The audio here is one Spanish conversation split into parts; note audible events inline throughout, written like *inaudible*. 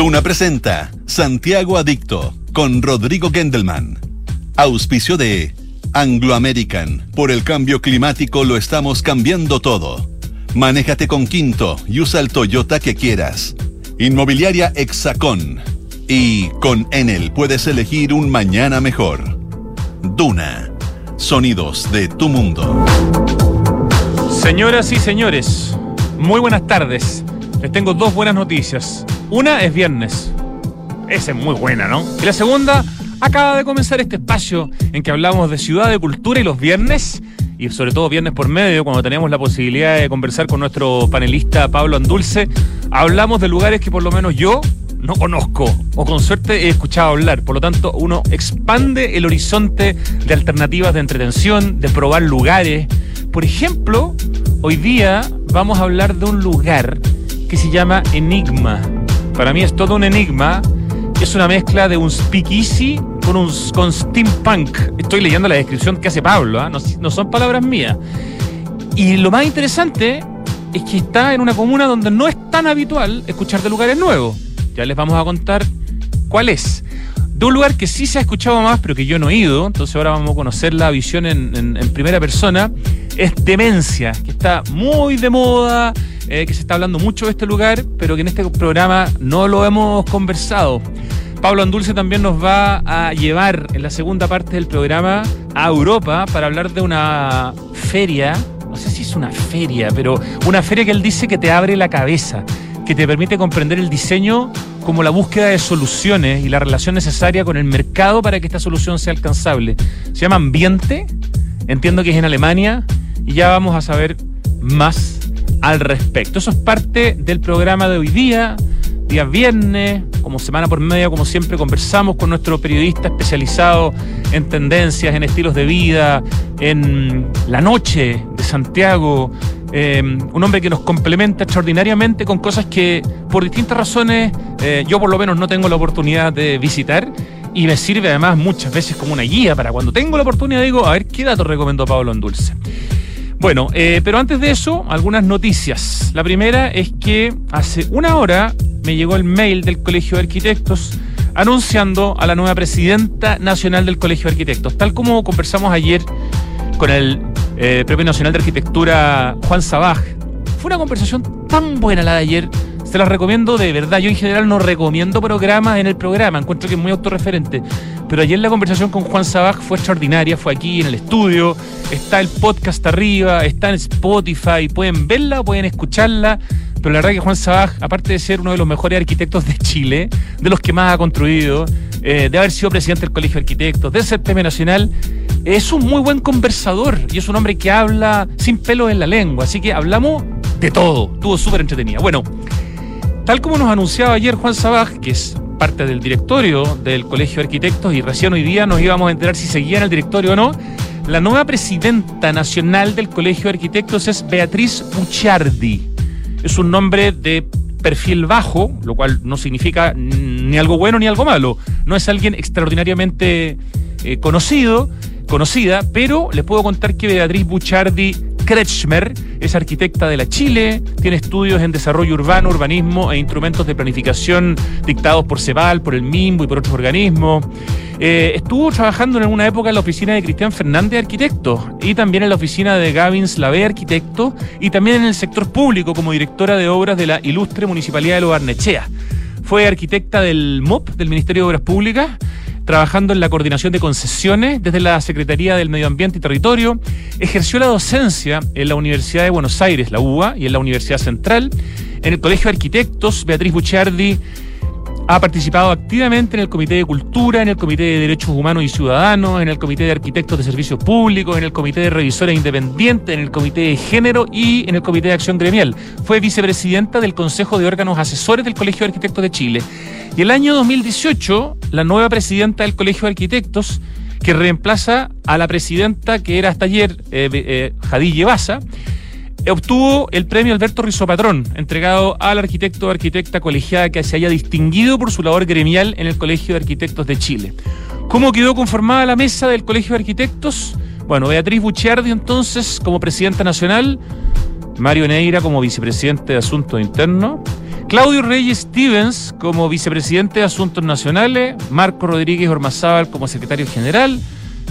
Duna presenta Santiago Adicto con Rodrigo Gendelman. Auspicio de Anglo American. Por el cambio climático lo estamos cambiando todo. Manéjate con Quinto y usa el Toyota que quieras. Inmobiliaria Hexacón. Y con Enel puedes elegir un mañana mejor. Duna. Sonidos de tu mundo. Señoras y señores, muy buenas tardes. Les tengo dos buenas noticias. Una es viernes. Esa es muy buena, ¿no? Y la segunda, acaba de comenzar este espacio en que hablamos de ciudad, de cultura y los viernes, y sobre todo viernes por medio, cuando tenemos la posibilidad de conversar con nuestro panelista Pablo Andulce, hablamos de lugares que por lo menos yo no conozco o con suerte he escuchado hablar. Por lo tanto, uno expande el horizonte de alternativas de entretención, de probar lugares. Por ejemplo, hoy día vamos a hablar de un lugar que se llama Enigma. Para mí es todo un enigma. Es una mezcla de un speakeasy con, un, steampunk. Estoy leyendo la descripción que hace Pablo, ¿ah? no son palabras mías. Y lo más interesante es que está en una comuna donde no es tan habitual escuchar de lugares nuevos. Ya les vamos a contar cuál es. De un lugar que sí se ha escuchado más, pero que yo no he ido, entonces ahora vamos a conocer la visión en, primera persona, es Demencia, que está muy de moda, eh, que se está hablando mucho de este lugar, pero que en este programa no lo hemos conversado. Pablo Andulce también nos va a llevar en la segunda parte del programa a Europa para hablar de una feria, no sé si es una feria, pero una feria que él dice que te abre la cabeza, que te permite comprender el diseño como la búsqueda de soluciones y la relación necesaria con el mercado para que esta solución sea alcanzable. Se llama Ambiente, entiendo que es en Alemania, y ya vamos a saber más al respecto. Eso es parte del programa de hoy día, día viernes, como semana por media, como siempre, conversamos con nuestro periodista especializado en tendencias, en estilos de vida, en la noche de Santiago, eh, un hombre que nos complementa extraordinariamente con cosas que por distintas razones eh, yo por lo menos no tengo la oportunidad de visitar y me sirve además muchas veces como una guía para cuando tengo la oportunidad digo, a ver qué datos recomendó Pablo en Dulce. Bueno, eh, pero antes de eso, algunas noticias. La primera es que hace una hora me llegó el mail del Colegio de Arquitectos anunciando a la nueva presidenta nacional del Colegio de Arquitectos, tal como conversamos ayer con el eh, Premio Nacional de Arquitectura Juan Sabaj. Fue una conversación tan buena la de ayer. Se la recomiendo de verdad. Yo en general no recomiendo programas en el programa, encuentro que es muy autorreferente. Pero ayer la conversación con Juan Sabaj fue extraordinaria, fue aquí en el estudio, está el podcast arriba, está en Spotify, pueden verla, pueden escucharla. Pero la verdad que Juan Sabaj, aparte de ser uno de los mejores arquitectos de Chile, de los que más ha construido, eh, de haber sido presidente del Colegio de Arquitectos, de ser premio nacional, es un muy buen conversador y es un hombre que habla sin pelo en la lengua. Así que hablamos de todo. Estuvo súper entretenida. Bueno, tal como nos anunciaba ayer Juan Sabaj, que es parte del directorio del Colegio de Arquitectos y recién hoy día nos íbamos a enterar si seguía en el directorio o no, la nueva presidenta nacional del Colegio de Arquitectos es Beatriz Bucciardi. Es un nombre de perfil bajo, lo cual no significa ni algo bueno ni algo malo. No es alguien extraordinariamente eh, conocido, conocida, pero les puedo contar que Beatriz Buchardi Kretschmer es arquitecta de la Chile, tiene estudios en desarrollo urbano, urbanismo e instrumentos de planificación dictados por CEBAL, por el MIMBO y por otros organismos. Eh, estuvo trabajando en alguna época en la oficina de Cristian Fernández, arquitecto, y también en la oficina de Gavins Lavé, arquitecto, y también en el sector público como directora de obras de la ilustre Municipalidad de Lo Barnechea. Fue arquitecta del MOP, del Ministerio de Obras Públicas, trabajando en la coordinación de concesiones desde la Secretaría del Medio Ambiente y Territorio, ejerció la docencia en la Universidad de Buenos Aires, la UBA, y en la Universidad Central, en el Colegio de Arquitectos, Beatriz Bucciardi ha participado activamente en el Comité de Cultura, en el Comité de Derechos Humanos y Ciudadanos, en el Comité de Arquitectos de Servicios Públicos, en el Comité de Revisores Independientes, en el Comité de Género y en el Comité de Acción Gremial. Fue vicepresidenta del Consejo de Órganos Asesores del Colegio de Arquitectos de Chile. Y el año 2018, la nueva presidenta del Colegio de Arquitectos, que reemplaza a la presidenta que era hasta ayer, eh, eh, Jadille obtuvo el premio Alberto Patrón, entregado al arquitecto o arquitecta colegiada que se haya distinguido por su labor gremial en el Colegio de Arquitectos de Chile. ¿Cómo quedó conformada la mesa del Colegio de Arquitectos? Bueno, Beatriz Bucciardi entonces como presidenta nacional, Mario Neira como vicepresidente de Asuntos Internos, Claudio Reyes Stevens como vicepresidente de Asuntos Nacionales, Marco Rodríguez Ormazábal como secretario general,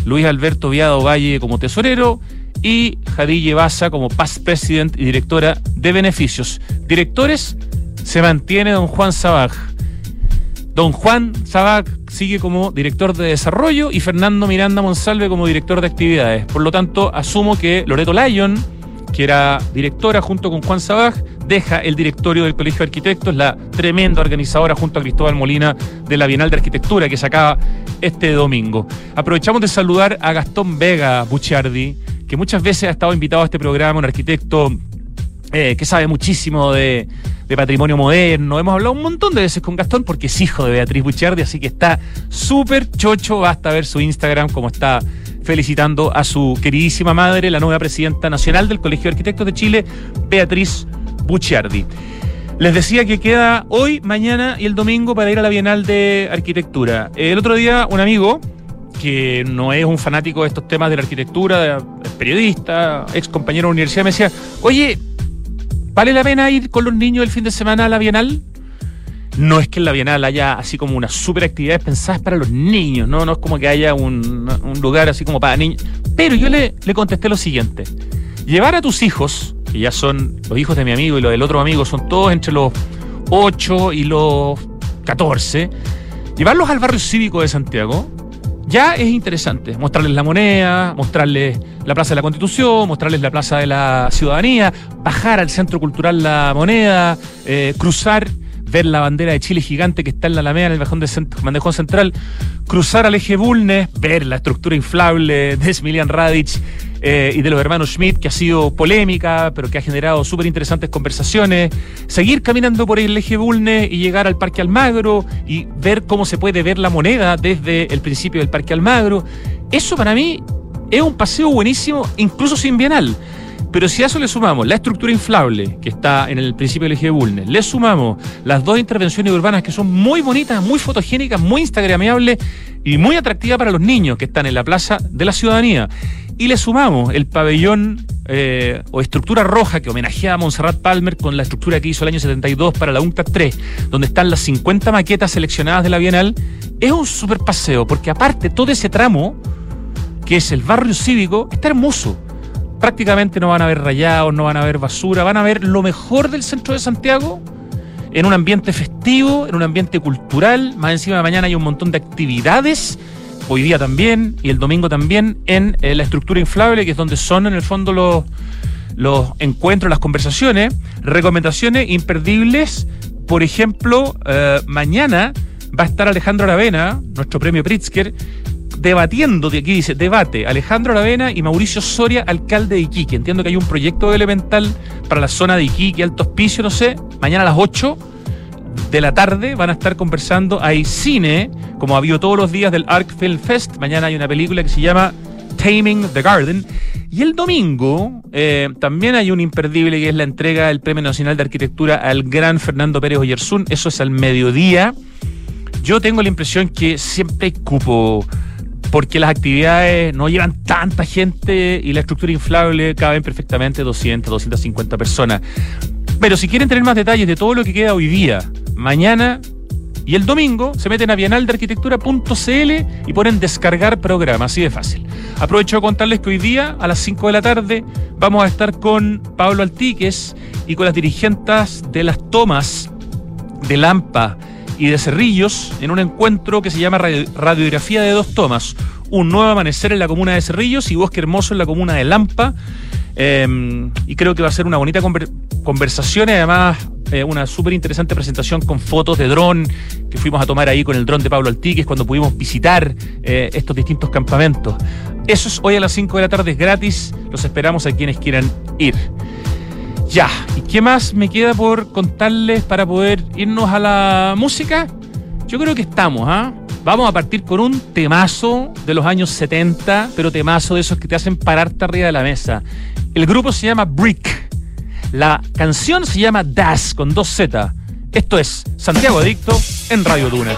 Luis Alberto Viado Valle como tesorero y Jadille Baza como past president y directora de beneficios. Directores se mantiene don Juan Sabaj. Don Juan Sabaj sigue como director de desarrollo y Fernando Miranda Monsalve como director de actividades. Por lo tanto, asumo que Loreto Lyon, que era directora junto con Juan Sabaj, deja el directorio del Colegio de Arquitectos, la tremenda organizadora junto a Cristóbal Molina de la Bienal de Arquitectura que se acaba este domingo. Aprovechamos de saludar a Gastón Vega Bucciardi, que muchas veces ha estado invitado a este programa, un arquitecto eh, que sabe muchísimo de, patrimonio moderno. Hemos hablado un montón de veces con Gastón porque es hijo de Beatriz Bucciardi, así que está súper chocho. Basta ver su Instagram como está felicitando a su queridísima madre, la nueva presidenta nacional del Colegio de Arquitectos de Chile, Beatriz Bucciardi. Les decía que queda hoy, mañana y el domingo para ir a la Bienal de Arquitectura. El otro día un amigo que no es un fanático de estos temas de la arquitectura, es periodista, ex compañero de universidad, me decía, oye, ¿Vale la pena ir con los niños el fin de semana a la Bienal? No es que en la Bienal haya así como unas super actividades pensadas para los niños, no, no es como que haya un, lugar así como para niños. Pero yo le, le contesté lo siguiente: llevar a tus hijos, que ya son los hijos de mi amigo y los del otro amigo, son todos entre los 8 y los 14, llevarlos al barrio cívico de Santiago ya es interesante mostrarles la moneda, mostrarles la Plaza de la Constitución, mostrarles la Plaza de la Ciudadanía, bajar al Centro Cultural La Moneda, eh, cruzar, ver la bandera de Chile gigante que está en la Alameda, en el bandejón central, cruzar al eje Bulnes, ver la estructura inflable de Smilian Radic eh, y de los hermanos Schmidt, que ha sido polémica, pero que ha generado súper interesantes conversaciones, seguir caminando por el eje Bulnes y llegar al Parque Almagro y ver cómo se puede ver la moneda desde el principio del Parque Almagro. Eso para mí es un paseo buenísimo, incluso sin bienal. Pero si a eso le sumamos la estructura inflable que está en el principio del eje de Bulnes, le sumamos las dos intervenciones urbanas que son muy bonitas, muy fotogénicas, muy instagramiables y muy atractivas para los niños que están en la Plaza de la Ciudadanía, y le sumamos el pabellón eh, o estructura roja que homenajea a Montserrat Palmer con la estructura que hizo el año 72 para la UNCTAD 3, donde están las 50 maquetas seleccionadas de la Bienal, es un super paseo, porque aparte todo ese tramo, que es el barrio cívico, está hermoso prácticamente no van a ver rayados, no van a ver basura, van a ver lo mejor del centro de Santiago en un ambiente festivo, en un ambiente cultural. Más encima de mañana hay un montón de actividades, hoy día también y el domingo también, en eh, la estructura inflable, que es donde son en el fondo los, los encuentros, las conversaciones. Recomendaciones imperdibles, por ejemplo, eh, mañana va a estar Alejandro Aravena, nuestro premio Pritzker, debatiendo, aquí dice, debate, Alejandro Aravena y Mauricio Soria, alcalde de Iquique. Entiendo que hay un proyecto elemental para la zona de Iquique, Alto Hospicio, no sé. Mañana a las 8 de la tarde van a estar conversando. Hay cine, como ha habido todos los días del Arc Film Fest. Mañana hay una película que se llama Taming the Garden. Y el domingo eh, también hay un imperdible que es la entrega del Premio Nacional de Arquitectura al gran Fernando Pérez Oyersun. Eso es al mediodía. Yo tengo la impresión que siempre hay cupo porque las actividades no llevan tanta gente y la estructura inflable caben perfectamente 200, 250 personas. Pero si quieren tener más detalles de todo lo que queda hoy día, mañana y el domingo, se meten a bienaldearquitectura.cl y ponen descargar programa, así de fácil. Aprovecho de contarles que hoy día, a las 5 de la tarde, vamos a estar con Pablo Altiques y con las dirigentes de las tomas de Lampa y de Cerrillos en un encuentro que se llama Radiografía de dos tomas. Un nuevo amanecer en la comuna de Cerrillos y Bosque Hermoso en la comuna de Lampa. Em, y creo que va a ser una bonita conversación y además eh, una súper interesante presentación con fotos de dron que fuimos a tomar ahí con el dron de Pablo Altiques cuando pudimos visitar eh, estos distintos campamentos. Eso es hoy a las 5 de la tarde, es gratis. Los esperamos a quienes quieran ir. Ya, ¿y qué más me queda por contarles para poder irnos a la música? Yo creo que estamos, ¿ah? Vamos a partir con un temazo de los años 70, pero temazo de esos que te hacen pararte arriba de la mesa. El grupo se llama Brick. La canción se llama Das con dos Z. Esto es Santiago Adicto en Radio Duna.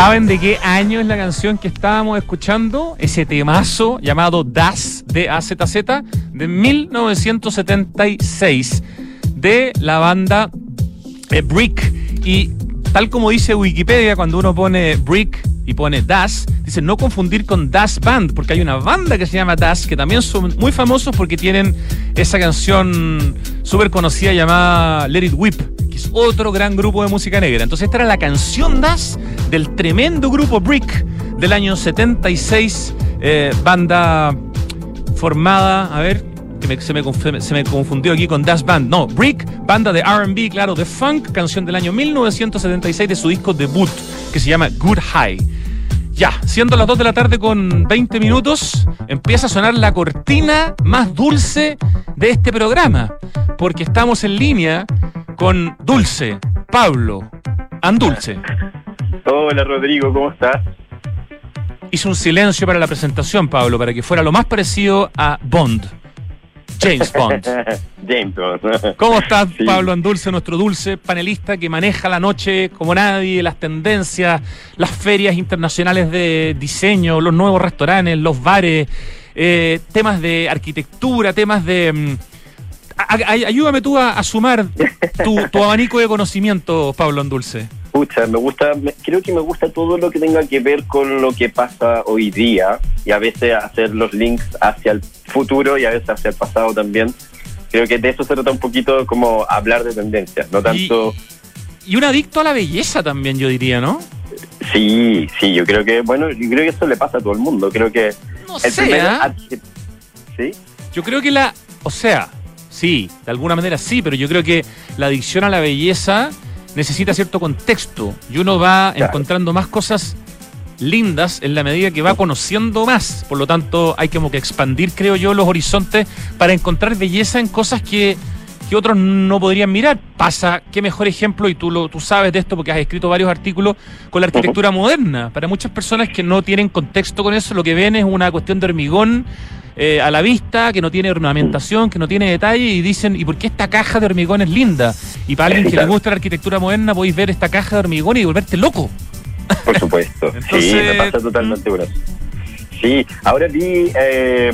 ¿Saben de qué año es la canción que estábamos escuchando? Ese temazo llamado Das, de Z de 1976, de la banda eh, Brick. Y tal como dice Wikipedia, cuando uno pone Brick y pone Das, dice no confundir con Das Band, porque hay una banda que se llama Das, que también son muy famosos porque tienen esa canción súper conocida llamada Let It Whip, que es otro gran grupo de música negra. Entonces esta era la canción Das del tremendo grupo Brick del año 76, eh, banda formada, a ver, que se, me, se, me, confundió aquí con Das Band. No, Brick, banda de RB, claro, de funk, canción del año 1976 de su disco debut, que se llama Good High. Ya, siendo las 2 de la tarde con 20 minutos, empieza a sonar la cortina más dulce de este programa, porque estamos en línea con Dulce, Pablo, Andulce. Hola Rodrigo, ¿cómo estás? Hizo un silencio para la presentación, Pablo, para que fuera lo más parecido a Bond. James Bond. *laughs* James Bond. ¿Cómo estás, Pablo Andulce, nuestro dulce panelista que maneja la noche como nadie, las tendencias, las ferias internacionales de diseño, los nuevos restaurantes, los bares, eh, temas de arquitectura, temas de... Mm, ayúdame tú a, sumar tu, tu abanico de conocimiento, Pablo Andulce. Escucha, me gusta, creo que me gusta todo lo que tenga que ver con lo que pasa hoy día y a veces hacer los links hacia el futuro y a veces hacia el pasado también. Creo que de eso se trata un poquito como hablar de tendencias, no tanto... Y, un adicto a la belleza también, yo diría, ¿no? Sí, sí, yo creo que, bueno, yo creo que eso le pasa a todo el mundo. Creo que... No sé, ¿ah? ¿Sí? Yo creo que la... O sea, sí, de alguna manera sí, pero yo creo que la adicción a la belleza necesita cierto contexto y uno va encontrando más cosas lindas en la medida que va conociendo más. Por lo tanto, hay como que expandir, creo yo, los horizontes para encontrar belleza en cosas que, que otros no podrían mirar. Pasa, qué mejor ejemplo, y tú, lo, tú sabes de esto porque has escrito varios artículos, con la arquitectura moderna. Para muchas personas que no tienen contexto con eso, lo que ven es una cuestión de hormigón eh, a la vista, que no tiene ornamentación, que no tiene detalle, y dicen, ¿y por qué esta caja de hormigón es linda? Y para alguien que le gusta la arquitectura moderna, podéis ver esta caja de hormigón y volverte loco. Por supuesto. *laughs* sí, me pasa totalmente por Sí, ahora vi, eh,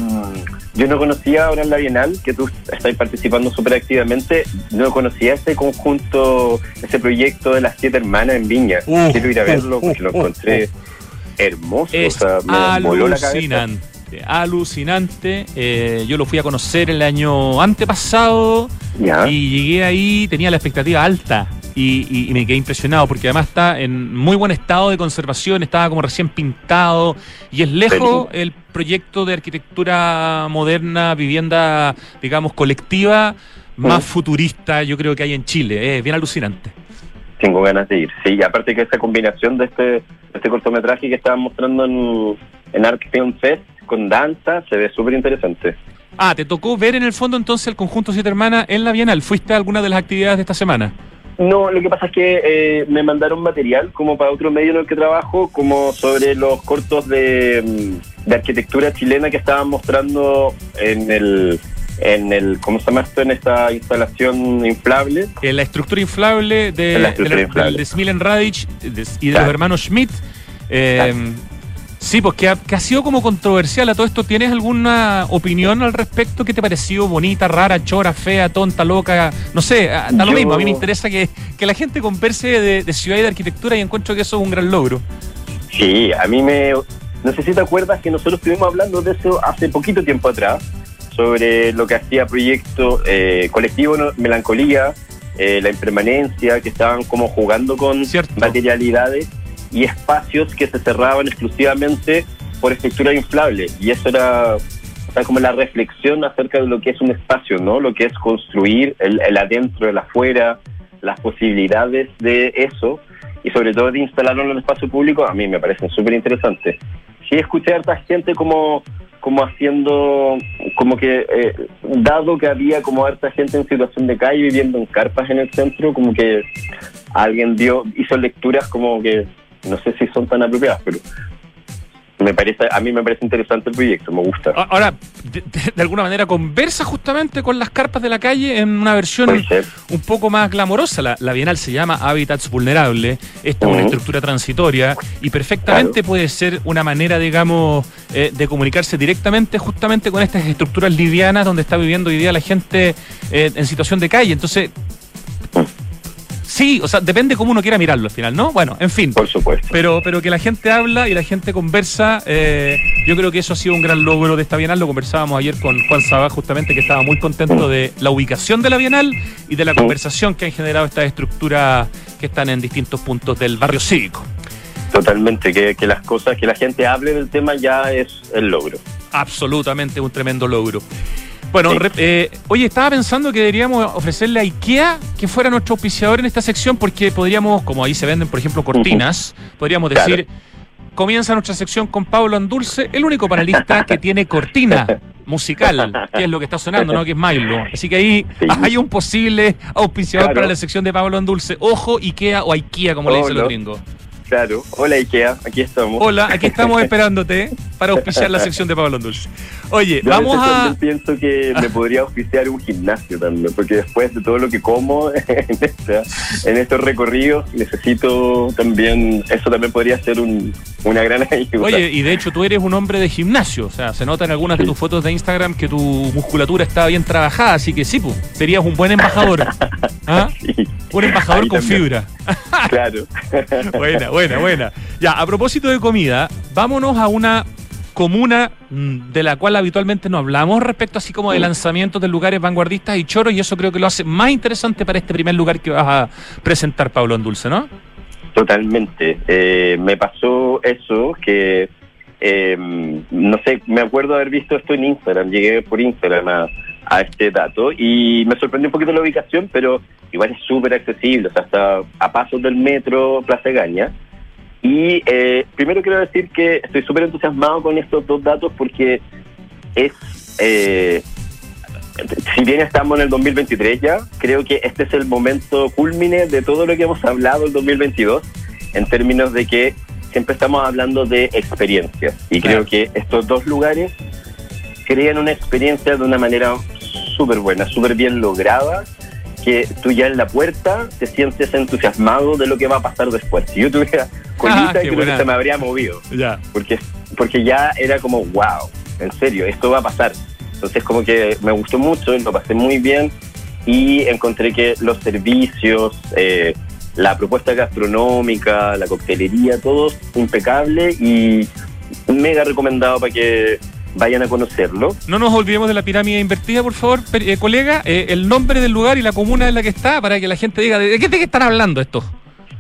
yo no conocía ahora en la Bienal, que tú estás participando súper activamente, no conocía este conjunto, ese proyecto de las siete hermanas en Viña. Uh, Quiero ir a verlo porque lo uh, uh, encontré hermoso. o sea, me voló la cabeza alucinante. Eh, yo lo fui a conocer el año antepasado y llegué ahí, tenía la expectativa alta y, me quedé impresionado porque además está en muy buen estado de conservación, estaba como recién pintado y es lejos el proyecto de arquitectura moderna, vivienda, digamos, colectiva más futurista yo creo que hay en Chile. Es bien alucinante. Tengo ganas de ir. Sí, aparte que esa combinación de este, este cortometraje que estaban mostrando en, en Art Film Fest con danza, se ve súper interesante. Ah, ¿te tocó ver en el fondo entonces el conjunto Siete Hermanas en la Bienal? ¿Fuiste a alguna de las actividades de esta semana? No, lo que pasa es que eh, me mandaron material como para otro medio en el que trabajo, como sobre los cortos de, mm, arquitectura chilena que estaban mostrando en el, en el, ¿cómo se llama esto? En esta instalación inflable. En la estructura inflable de, la de, de Smilen Radic y de los hermanos Schmidt. Eh, Sí, pues que ha, sido como controversial a todo esto. ¿Tienes alguna opinión al respecto? ¿Qué te pareció bonita, rara, chora, fea, tonta, loca? No sé, da lo mismo. A mí me interesa que, la gente converse de, ciudad y de arquitectura y encuentro que eso es un gran logro. Sí, a mí me... No sé si te acuerdas que nosotros estuvimos hablando de eso hace poquito tiempo atrás, sobre lo que hacía Proyecto eh, Colectivo Melancolía, eh, la impermanencia, que estaban como jugando con materialidades y espacios que se cerraban exclusivamente por estructura inflable. Y eso era como la reflexión acerca de lo que es un espacio, ¿no? Lo que es construir el, el adentro, el afuera, las posibilidades de eso y sobre todo de instalarlo en el espacio público, a mí me parecen súper interesantes. Sí escuché a harta gente como, como haciendo, como que, eh, dado que había como harta gente en situación de calle viviendo en carpas en el centro, como que alguien dio, hizo lecturas como que no sé si son tan apropiadas, pero me parece, a mí me parece interesante el proyecto, me gusta. Ahora, de, de, alguna manera conversa justamente con las carpas de la calle en una versión un poco más glamorosa. La, la, Bienal se llama Hábitats Vulnerables, esta es una estructura transitoria y perfectamente puede ser una manera, digamos, eh, de comunicarse directamente justamente con estas estructuras livianas donde está viviendo hoy día la gente eh, en situación de calle. Entonces, Sí, o sea, depende cómo uno quiera mirarlo al final, ¿no? Bueno, en fin. Por supuesto. Pero, pero que la gente habla y la gente conversa, eh, yo creo que eso ha sido un gran logro de esta Bienal. Lo conversábamos ayer con Juan Sabá, justamente, que estaba muy contento de la ubicación de la Bienal y de la conversación que han generado estas estructuras que están en distintos puntos del barrio cívico. Totalmente, que, que las cosas, que la gente hable del tema ya es el logro. Absolutamente un tremendo logro. Bueno, eh, oye, estaba pensando que deberíamos ofrecerle a IKEA que fuera nuestro auspiciador en esta sección porque podríamos, como ahí se venden, por ejemplo, cortinas, podríamos decir, comienza nuestra sección con Pablo Andulce, el único panelista que tiene cortina musical, que es lo que está sonando, ¿no? Que es Milo. Así que ahí hay un posible auspiciador para la sección de Pablo Andulce. Ojo, IKEA o IKEA, como le dicen los gringos. Claro. Hola Ikea, aquí estamos. Hola, aquí estamos *laughs* esperándote para auspiciar la sección de Pablo Dulce. Oye, vamos a... pienso que me podría auspiciar un gimnasio también, porque después de todo lo que como *laughs* en, estos recorridos, necesito también, eso también podría ser una gran *laughs* ayuda. Oye, y de hecho tú eres un hombre de gimnasio, o sea, se nota en algunas de tus fotos de Instagram que tu musculatura está bien trabajada, así que sí, pues, serías un buen embajador. *laughs* ¿Ah? Un embajador con fibra. *laughs* claro. buena, buena, buena. Ya, a propósito de comida, vámonos a una comuna mm, de la cual habitualmente no hablamos respecto así como de lanzamientos de lugares vanguardistas y choros y eso creo que lo hace más interesante para este primer lugar que vas a presentar, Pablo Andulce, ¿no? Totalmente. Eh, me pasó eso que, eh, no sé, me acuerdo haber visto esto en Instagram, llegué por Instagram a, este dato y me sorprendió un poquito la ubicación, pero igual es súper accesible, o sea, está a pasos del metro Plaza Gaña. Y eh, primero quiero decir que estoy súper entusiasmado con estos dos datos porque es, eh, si bien estamos en el 2023 ya, creo que este es el momento culmine de todo lo que hemos hablado el 2022 en términos de que siempre estamos hablando de experiencias y creo que estos dos lugares crean una experiencia de una manera súper buena, súper bien lograda que tú ya en la puerta te sientes entusiasmado de lo que va a pasar después. Si yo tuviera *laughs* colita, ah, creo que se me habría movido. Ya. Porque, porque ya era como, wow, en serio, esto va a pasar. Entonces como que me gustó mucho, lo pasé muy bien y encontré que los servicios, eh, la propuesta gastronómica, la coctelería, todo impecable y mega recomendado para que vayan a conocerlo. No nos olvidemos de la pirámide invertida, por favor, eh, colega, eh, el nombre del lugar y la comuna en la que está, para que la gente diga, ¿de qué, están hablando esto?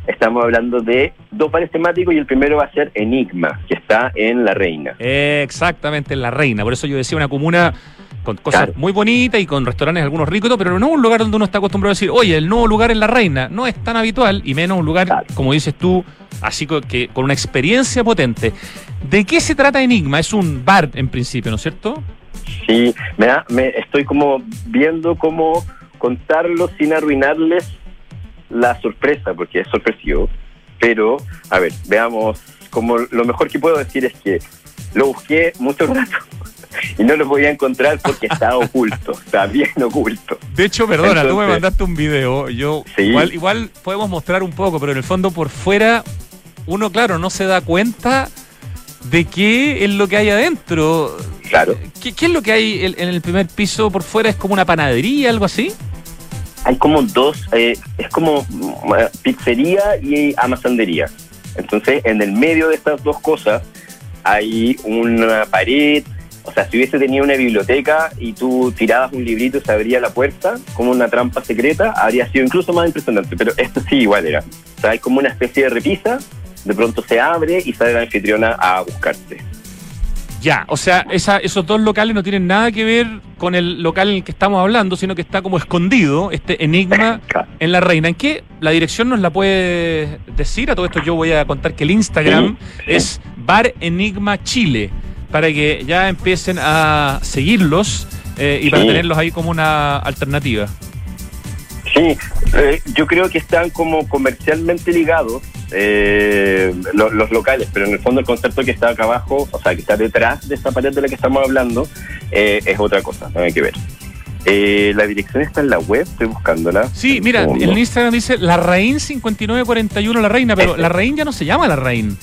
Estamos hablando de dos bares temáticos y el primero va a ser Enigma, que está en La Reina. exactamente, en La Reina. Por eso yo decía una comuna con cosas muy bonitas y con restaurantes algunos ricos, pero no un lugar donde uno está acostumbrado a decir, oye, el nuevo lugar en La Reina no es tan habitual y menos un lugar, como dices tú, así que con una experiencia potente. ¿De qué se trata Enigma? Es un bar en principio, ¿no es cierto? Sí, me, me estoy como viendo cómo contarlo sin arruinarles la sorpresa, porque es sorpresivo. Pero, a ver, veamos, como lo mejor que puedo decir es que lo busqué mucho rato *laughs* y no lo podía encontrar porque está *laughs* oculto, está bien oculto. De hecho, perdona, tú me mandaste un video, yo igual, igual podemos mostrar un poco, pero en el fondo por fuera uno, claro, no se da cuenta de qué es lo que hay adentro. Claro. ¿Qué, es lo que hay en el primer piso por fuera? ¿Es como una panadería, algo así? Hay como dos, eh, es como eh, pizzería y amasandería. Entonces, en el medio de estas dos cosas hay una pared, o sea, si hubiese tenido una biblioteca y tú tirabas un librito y se abría la puerta, como una trampa secreta, habría sido incluso más impresionante. Pero *laughs* esto sí igual era. O sea, hay como una especie de repisa, de pronto se abre y sale la anfitriona a buscarte. Ya, o sea, esos dos locales no tienen nada que ver con el local en el que estamos hablando, sino que está como escondido, este enigma en la reina. ¿En qué? La dirección nos la puede decir. A todo esto yo voy a contar que el Instagram es Bar Enigma Chile para que ya empiecen a seguirlos eh, y para tenerlos ahí como una alternativa. Sí, eh, yo creo que están como comercialmente ligados eh, lo- los, locales, pero en el fondo el concepto que está acá abajo, o sea, que está detrás de esta pared de la que estamos hablando, eh, es otra cosa, no hay que ver. Eh, la dirección está en la web, estoy buscándola. Sí, mira, en Instagram dice La Rein 5941 La Reina, pero La Rein ya no se llama La Rein.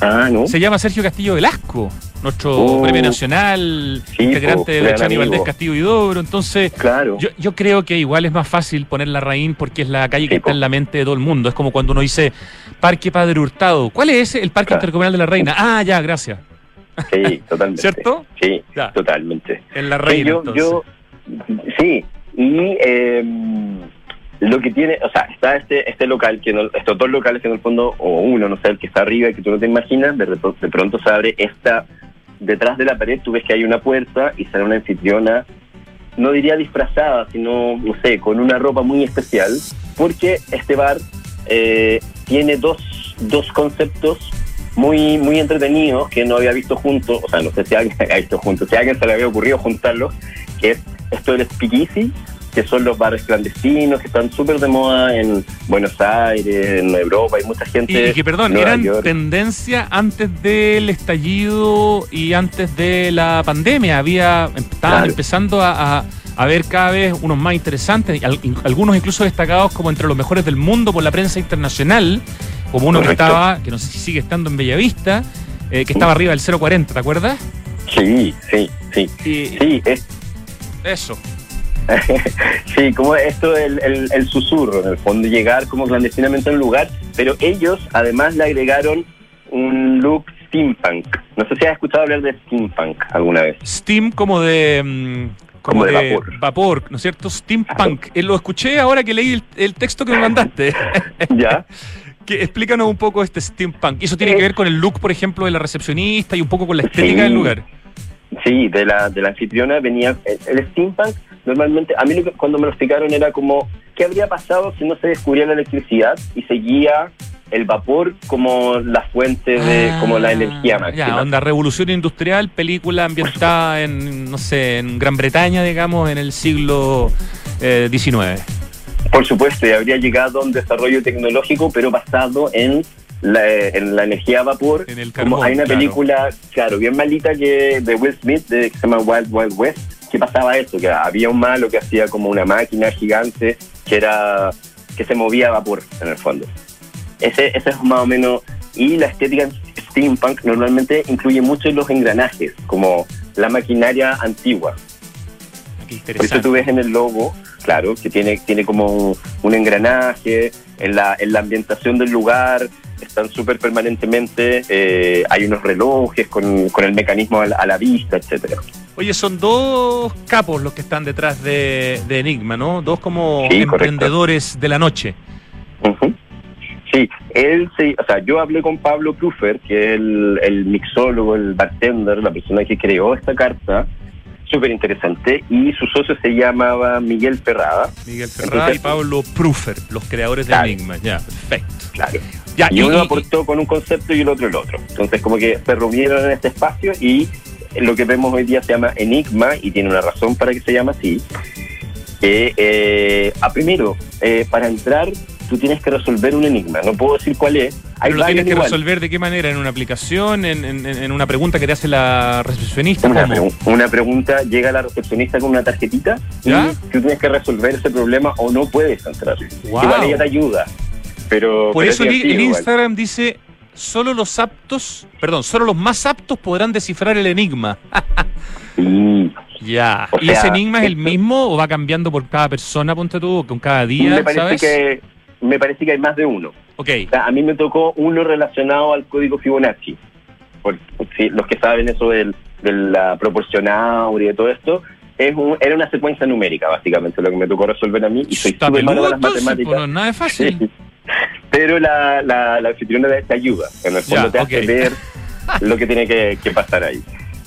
Ah, ¿no? Se llama Sergio Castillo Velasco, nuestro Oh. premio nacional, Sí, integrante po, de amigo. Valdés Castillo y Dobro. Entonces, Claro. yo, yo creo que igual es más fácil poner La Rein porque es la calle que está po. en la mente de todo el mundo. Es como cuando uno dice Parque Padre Hurtado. ¿Cuál es ese? El Parque Claro. Intercomunal de la Reina. Ah, ya, gracias. Sí, totalmente. ¿Cierto? Sí, Ya. totalmente. En La Sí, Reina. yo, entonces. yo, sí, y eh, lo que tiene, o sea, está este este local, que no- estos dos locales que en el fondo, o uno, no sé, el que está arriba y que tú no te imaginas, de, de pronto se abre esta, detrás de la pared tú ves que hay una puerta y sale una anfitriona, no diría disfrazada, sino, no sé, con una ropa muy especial, porque este bar eh, tiene dos, dos conceptos muy muy entretenidos que no había visto juntos, o sea, no sé si alguien *laughs* ha visto juntos, si a alguien se le había ocurrido juntarlos, que es esto del speakeasy, que son los bares clandestinos que están súper de moda en Buenos Aires, en Europa, hay mucha gente. Y, que, perdón, Nueva eran York. tendencia antes del estallido y antes de la pandemia. Había, estaban Claro. empezando a, a- a ver cada vez unos más interesantes, algunos incluso destacados como entre los mejores del mundo por la prensa internacional, como uno que estaba, que no sé si sigue estando en Bellavista, eh, que estaba arriba del 040, ¿te acuerdas? Sí, sí, sí. Y Sí, es, eso. *laughs* sí, como esto el, el, el susurro, en el fondo, llegar como clandestinamente a un lugar, pero ellos además le agregaron un look steampunk. No sé si has escuchado hablar de steampunk alguna vez. Steam como de... mm, como, Como de de, vapor. vapor. ¿no es cierto? Steampunk. Eh, lo escuché ahora que leí el, el texto que me mandaste. *laughs* ¿Ya? *laughs* Que, explícanos un poco este steampunk. Y eso tiene que ver con el look, por ejemplo, de la recepcionista y un poco con la estética Sí. del lugar. Sí, de la, de la anfitriona venía el, steampunk. Normalmente, a mí lo que- cuando me lo explicaron era como, ¿qué habría pasado si no se descubría la electricidad y seguía el vapor como la fuente de, como la energía Ah, Ya, máxima? onda revolución industrial, película ambientada en, no sé, en Gran Bretaña, digamos, en el siglo eh, XIX. Por supuesto, y habría llegado a un desarrollo tecnológico, pero basado en la, en la energía a vapor. En el Como carbón, hay una claro. película, claro, bien malita que de Will Smith, de, que se llama Wild Wild West, que pasaba eso, que había un malo que hacía como una máquina gigante que era que se movía a vapor en el fondo. Ese, ese es más o menos. Y la estética steampunk normalmente incluye mucho los engranajes, como la maquinaria antigua. Qué Por eso tú ves en el logo, claro, que tiene, tiene como un, un engranaje, en la, en la ambientación del lugar, están súper permanentemente, eh, hay unos relojes con, con el mecanismo a la, a la vista, etcétera. Oye, son dos capos los que están detrás de, de Enigma, ¿no? Dos como Sí, correcto. emprendedores de la noche. Ujú. Sí, él sí, o sea, yo hablé con Pablo Prufer, que es el, el mixólogo, el bartender, la persona que creó esta carta, súper interesante, y su socio se llamaba Miguel Ferrada, Miguel Ferrada Entonces- y Pablo Prufer, los creadores de Claro. Enigma. Ya, perfecto. claro. Ya, Y y- uno aportó con un concepto y el otro el otro. Entonces, como que se reunieron en este espacio y lo que vemos hoy día se llama Enigma y tiene una razón para que se llame así. Que, eh, a primero, eh, para entrar, tú tienes que resolver un enigma. No puedo decir cuál es. Hay Pero lo tienes que igual. resolver de qué manera, en una aplicación, en, en- en una pregunta que te hace la recepcionista. Una, una pregunta, llega la recepcionista con una tarjetita ¿Ya? y tú tienes que resolver ese problema o no puedes entrar. Wow. Igual ella te ayuda. Pero, Por pero eso es el. Instagram dice, solo los aptos, perdón, solo los más aptos podrán descifrar el enigma. Sí. Ya. O ¿Y sea, ese enigma es el mismo o va cambiando por cada persona, ponte tú, con cada día, me parece sabes? que me parece que hay más de uno. Ok. O sea, a mí me tocó uno relacionado al código Fibonacci. Por, sí, los que saben eso del, de la proporcional y de todo esto, es un- era una secuencia numérica, básicamente, lo que me tocó resolver a mí. Y soy súper malo las pues, matemáticas. no es nada de fácil. *laughs* Pero la, la, la anfitriona te ayuda. En el fondo Ya, te hace ver *laughs* lo que tiene que, que pasar ahí.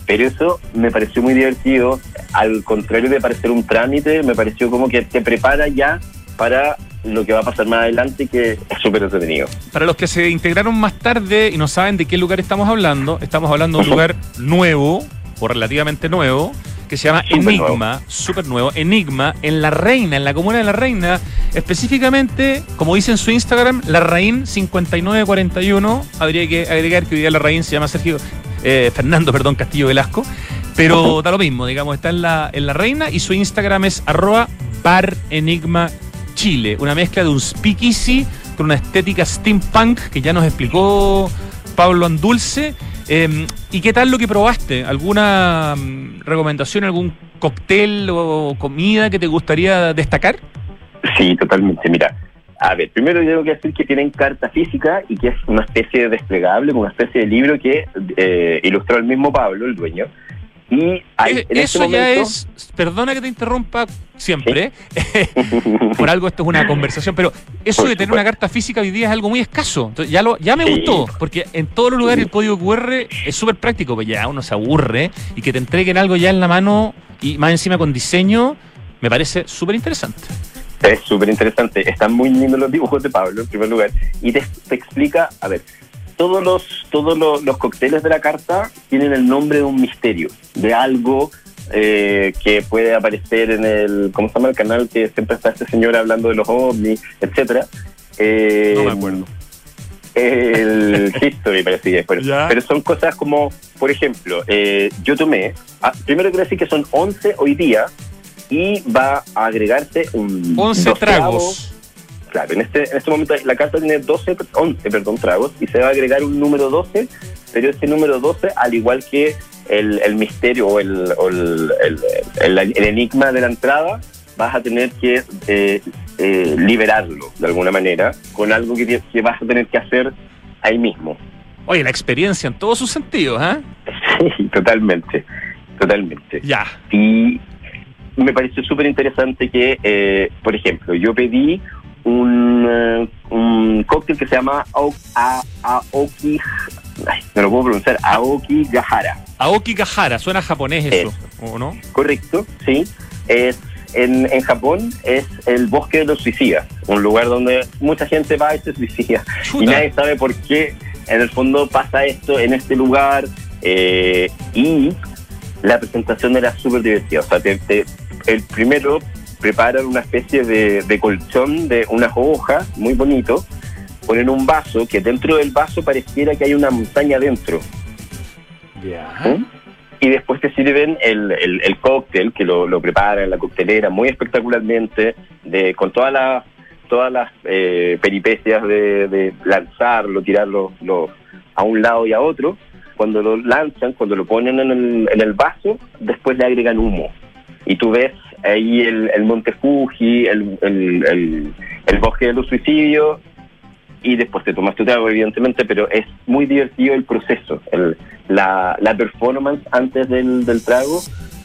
Pero eso me pareció muy divertido. Al contrario de parecer un trámite, me pareció como que te prepara ya para lo que va a pasar más adelante, que es súper entretenido. Para los que se integraron más tarde y no saben de qué lugar estamos hablando, estamos hablando de un *laughs* lugar nuevo, o relativamente nuevo, que se llama Enigma, súper nuevo, Enigma, en La Reina, en la comuna de La Reina, específicamente, como dice en su Instagram, La Rein 5941. Habría que agregar que hoy día La Rein se llama Sergio, eh, Fernando, perdón, Castillo Velasco. Pero da lo mismo, digamos, está en la, en la Reina y su Instagram es arroba bar enigma Chile, una mezcla de un speakeasy con una estética steampunk que ya nos explicó Pablo Andulce. Eh, ¿Y qué tal lo que probaste? ¿Alguna mm, recomendación, algún cóctel o comida que te gustaría destacar? Sí, totalmente. Mira, a ver, primero tengo que decir que tienen carta física y que es una especie de desplegable, una especie de libro que eh, ilustró el mismo Pablo, el dueño, y eh, este eso ya es, perdona que te interrumpa siempre, *laughs* por algo esto es una *laughs* conversación, pero eso de tener una carta física hoy día es algo muy escaso. Entonces, ya lo, ya me gustó, porque en todos los lugares el código QR es súper práctico, pues ya uno se aburre y que te entreguen algo ya en la mano y más encima con diseño, me parece súper interesante. Es súper interesante. Están muy lindos los dibujos de Pablo, en primer lugar. Y te, te explica, a ver, todos los todos los, cócteles de la carta tienen el nombre de un misterio, de algo eh, que puede aparecer en el, ¿cómo se llama el canal que siempre está este señor hablando de los ovnis, etcétera? Eh, no me acuerdo. El *laughs* History parece pero, pero son cosas como, por ejemplo, eh, yo tomé, ah, primero quiero decir que son 11 hoy día y va a agregarse un... 11 tragos Claro, en este, en este momento la carta tiene 12, 11 perdón, tragos y se va a agregar un número 12, pero ese número 12, al igual que el, el misterio o, el, el, el, enigma de la entrada, vas a tener que eh, eh, liberarlo de alguna manera con algo que, que, vas a tener que hacer ahí mismo. Oye, la experiencia en todos sus sentidos, ¿ah? *laughs* Sí, totalmente, totalmente. Ya. Y me pareció súper interesante que, eh, por ejemplo, yo pedí un, eh, un cóctel que se llama Aoki, no lo puedo pronunciar, Aoki Gahara. Aoki Gahara, suena japonés eso, ¿o no? Correcto, sí. Es en, en, Japón es el bosque de los suicidas, un lugar donde mucha gente va y se suicida. Y nadie sabe por qué en el fondo pasa esto en este lugar. Eh, y la presentación era súper divertida. O sea, el primero preparan una especie de, colchón de unas hojas, muy bonito, ponen un vaso, que dentro del vaso pareciera que hay una montaña dentro. Y después te sirven el, el, cóctel, que lo, lo, preparan en la coctelera muy espectacularmente, de, con todas las todas las eh, peripecias de, lanzarlo, tirarlo a un lado y a otro. Cuando lo lanzan, cuando lo ponen en el, en el vaso, después le agregan humo. Y tú ves ahí el, el Monte Fuji, el, el, el, bosque de los suicidios, y después te tomas tu trago, evidentemente, pero es muy divertido el proceso. La, la performance antes del, del trago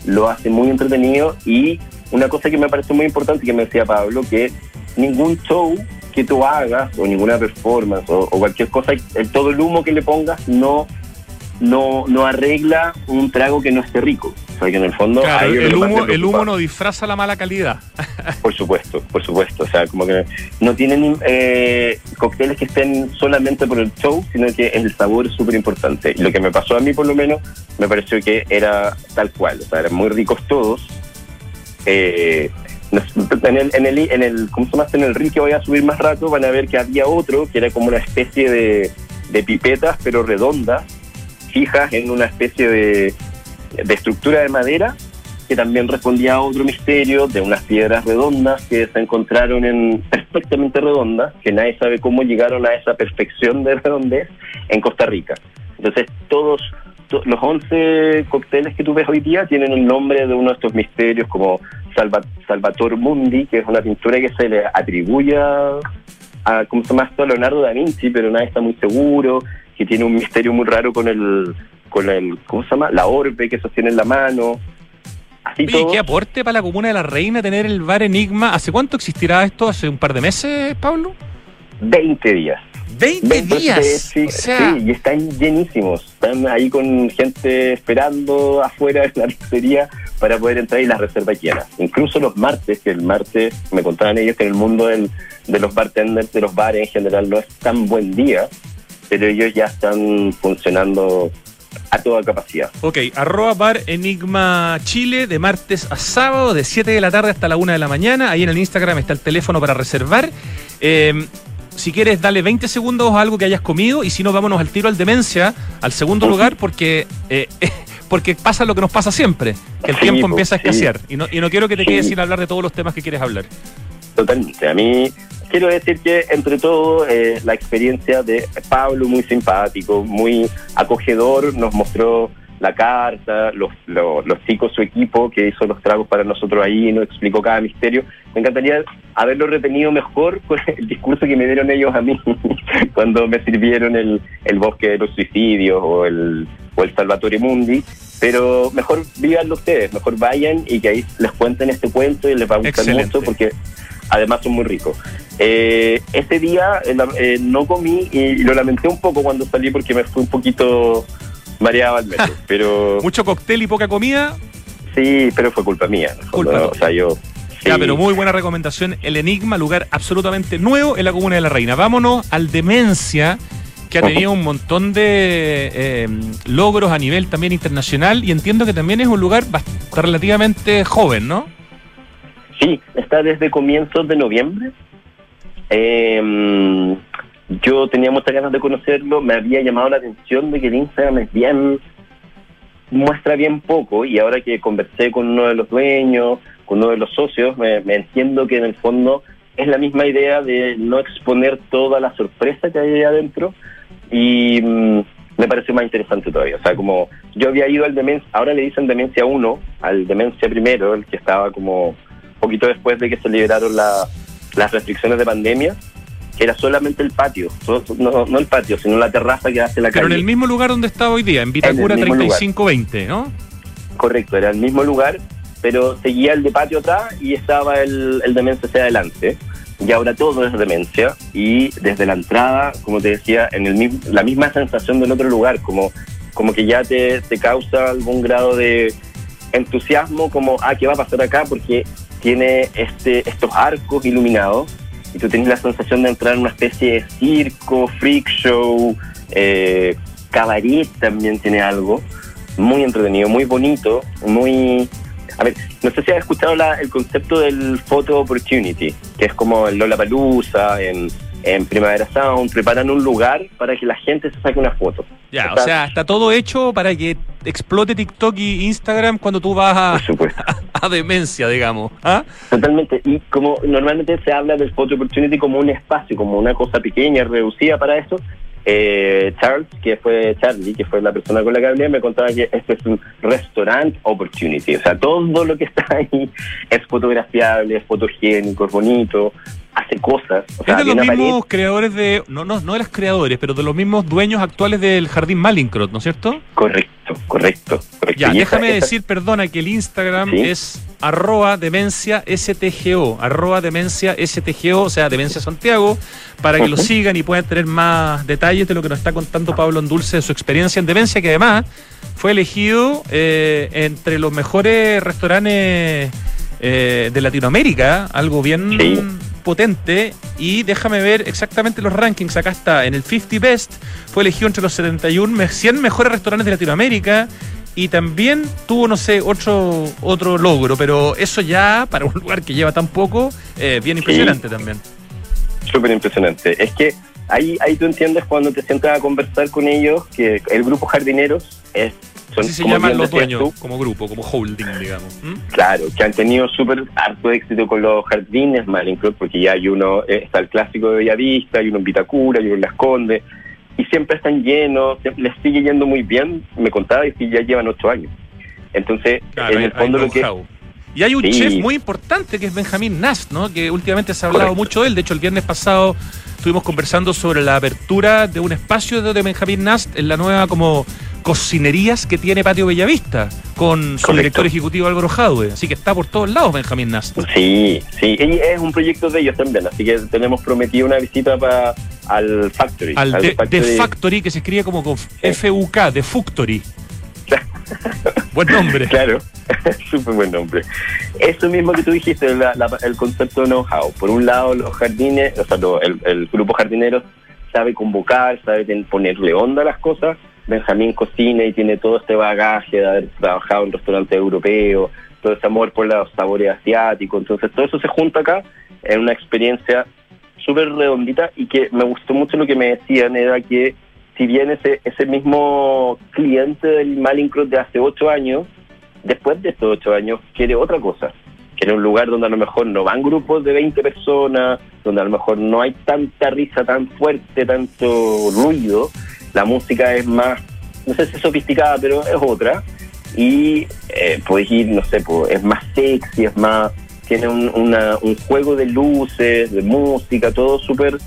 lo hace muy entretenido y una cosa que me parece muy importante que me decía Pablo, que ningún show que tú hagas o ninguna performance o, o cualquier cosa, el, todo el humo que le pongas no no, no arregla un trago que no esté rico. O sea, que en el fondo... el, humo, el humo no disfraza la mala calidad. *laughs* por supuesto, por supuesto. O sea, como que no tienen eh, cócteles que estén solamente por el show, sino que el sabor es súper importante. Lo que me pasó a mí, por lo menos, me pareció que era tal cual. O sea, eran muy ricos todos. Eh, en el, en el, en el, ¿cómo se llama? En el río que voy a subir más rato van a ver que había otro que era como una especie de, de pipetas, pero redondas, fijas en una especie de, estructura de madera que también respondía a otro misterio de unas piedras redondas que se encontraron en perfectamente redondas, que nadie sabe cómo llegaron a esa perfección de redondez en Costa Rica. Entonces, todos los 11 cócteles que tú ves hoy día tienen el nombre de uno de estos misterios como Salvator Mundi, que es una pintura que se le atribuye a, ¿cómo se llama esto? Leonardo da Vinci, pero nadie está muy seguro que tiene un misterio muy raro con el, con el, ¿cómo se llama? La orbe que sostiene en la mano. Así ¿qué aporte para la Comuna de la Reina tener el bar Enigma? ¿Hace cuánto existirá esto? ¿Hace un par de meses, Pablo? 20 días. 20, días. Sí, y están llenísimos. Están ahí con gente esperando afuera de la pizzería para poder entrar y las reservas llenas. Incluso los martes, que el martes me contaban ellos que en el mundo del, de los bartenders, de los bares en general, no es tan buen día pero ellos ya están funcionando a toda capacidad. Ok, arroba bar Enigma Chile de martes a sábado, de 7 de la tarde hasta la 1 de la mañana. Ahí en el Instagram está el teléfono para reservar. Eh, si quieres, dale 20 segundos a algo que hayas comido y si no, vámonos al tiro al demencia, al segundo lugar, porque eh, *laughs* porque pasa lo que nos pasa siempre, que el Sí, tiempo pues, empieza a sí. escasear. Y no, y no quiero que te Sí. quedes sin hablar de todos los temas que quieres hablar. Totalmente. A mí quiero decir que entre todo eh, la experiencia de Pablo muy simpático, muy acogedor, nos mostró la carta, los, los, los chicos, su equipo que hizo los tragos para nosotros ahí, nos explicó cada misterio. Me encantaría haberlo retenido mejor con el discurso que me dieron ellos a mí *laughs* cuando me sirvieron el, el bosque de los suicidios o el, o el Salvatore Mundi. Pero mejor vívanlo ustedes, mejor vayan y que ahí les cuenten este cuento y les va a gustar Excelente. mucho porque además son muy ricos. Eh, ese día eh, eh, no comí y lo lamenté un poco cuando salí porque me fui un poquito mareado al metro. *laughs* pero Mucho cóctel y poca comida. sí, pero fue culpa mía. Culpa ¿no? O sea, yo. Ya, sí. pero muy buena recomendación. El Enigma, lugar absolutamente nuevo en la Comuna de la Reina. Vámonos al Demencia, que ha tenido un montón de eh, logros a nivel también internacional y entiendo que también es un lugar relativamente joven, ¿no? Sí, está desde comienzos de noviembre. Eh, yo tenía muchas ganas de conocerlo, me había llamado la atención de que el Instagram es bien, muestra bien poco y ahora que conversé con uno de los dueños, con uno de los socios, me, entiendo que en el fondo es la misma idea de no exponer toda la sorpresa que hay ahí adentro y mm, me pareció más interesante todavía. O sea, como yo había ido al Demencia, ahora le dicen Demencia 1, al Demencia primero, el que estaba como poquito después de que se liberaron la- las restricciones de pandemia, que era solamente el patio, no, no el patio, sino la terraza que hace la Pero en calle. el mismo lugar donde está hoy día, en Vitacura mismo lugar. 3520, ¿no? Correcto, era el mismo lugar, pero seguía el de patio atrás y estaba el, el demencia hacia adelante. Y ahora todo es demencia y desde la entrada, como te decía, en el mismo, la misma sensación del otro lugar, como, como que ya te, te causa algún grado de entusiasmo, como, ah, ¿qué va a pasar acá? Porque tiene este, estos arcos iluminados y tú tienes la sensación de entrar en una especie de circo, freak show, eh, cabaret también tiene algo muy entretenido, muy bonito, muy... A ver, no sé si has escuchado la- el concepto del photo opportunity, que es como el Lollapalooza, en, en Primavera Sound, preparan un lugar para que la gente se saque una foto. Ya, o Está- sea, está todo hecho para que explote TikTok y Instagram cuando tú vas a, supuesto. *laughs* a demencia, digamos. ¿Ah? Totalmente. Y como normalmente se habla del photo opportunity como un espacio, como una cosa pequeña, reducida para eso, eh, Charles, que fue Charlie, que fue la persona con la que hablé, me contaba que este es un restaurant opportunity. O sea, todo lo que está ahí es fotografiable, es fotogénico, es bonito, hace cosas. O sea, es de los mismos creadores de. No, no, no de los creadores, pero de los mismos dueños actuales del Jardín Malincrot, ¿no es cierto? Correcto, correcto. correcto. Ya, Y déjame esa- decir, perdona, que el Instagram Sí. es arroba demencia STGO, arroba demencia STGO, o sea, demencia Santiago, para que lo sigan y puedan tener más detalles de lo que nos está contando Pablo Endulce de su experiencia en demencia, que además fue elegido eh, entre los mejores restaurantes eh, de Latinoamérica, algo bien Sí. Potente. Y déjame ver exactamente los rankings. Acá está, en el 50 Best fue elegido entre los 71, me- 100 mejores restaurantes de Latinoamérica. Y también tuvo, no sé, otro, otro logro, pero eso ya, para un *laughs* lugar que lleva tan poco, eh, bien impresionante también. Súper impresionante. Es que ahí, ahí tú entiendes cuando te sientas a conversar con ellos que el grupo Jardineros es... Son, Así se llaman los dueños, tú, como grupo, como holding, digamos. ¿Mm? Claro, que han tenido súper harto éxito con los jardines Malincrot, porque ya hay uno, eh, está el clásico de Bellavista, hay uno en Vitacura, hay uno en Las Condes, y siempre están llenos, siempre- les sigue yendo muy bien, me contaba y que ya llevan ocho años. Entonces, Claro, en hay- el fondo hay lo que... Y hay un Sí. chef muy importante que es Benjamín Nast, ¿no? Que últimamente se ha hablado Correcto. mucho de él. De hecho, el viernes pasado estuvimos conversando sobre la apertura de un espacio de de Benjamín Nast en la nueva como cocinerías que tiene Patio Bellavista con su director ejecutivo Álvaro Jadwe. Así que está por todos lados Benjamín Nast. Sí, sí, y es un proyecto de ellos también, así que tenemos prometido una visita para al Factory. Al de, Factory. The Factory que se escribe como con F-U-K, The Factory. Buen nombre. *laughs* Claro, *laughs* súper buen nombre. Eso mismo que tú dijiste, la- la- el concepto de know-how. Por un lado, los jardines, o sea, el, el grupo jardineros sabe convocar, sabe ponerle onda a las cosas. Benjamín cocina y tiene todo este bagaje de haber trabajado en restaurantes europeos, todo ese amor por los sabores asiáticos. Entonces, todo eso se junta acá en una experiencia súper redondita y que me gustó mucho lo que me decían, era que si bien ese, ese mismo cliente del Malincross de hace ocho años, después de estos ocho años, quiere otra cosa. Quiere un lugar donde a lo mejor no van grupos de 20 personas, donde a lo mejor no hay tanta risa tan fuerte, tanto ruido. La música es más, no sé si es sofisticada, pero es otra. Y eh, puedes ir, no sé, pues, es más sexy, es más tiene un, un juego de luces, de música, todo súper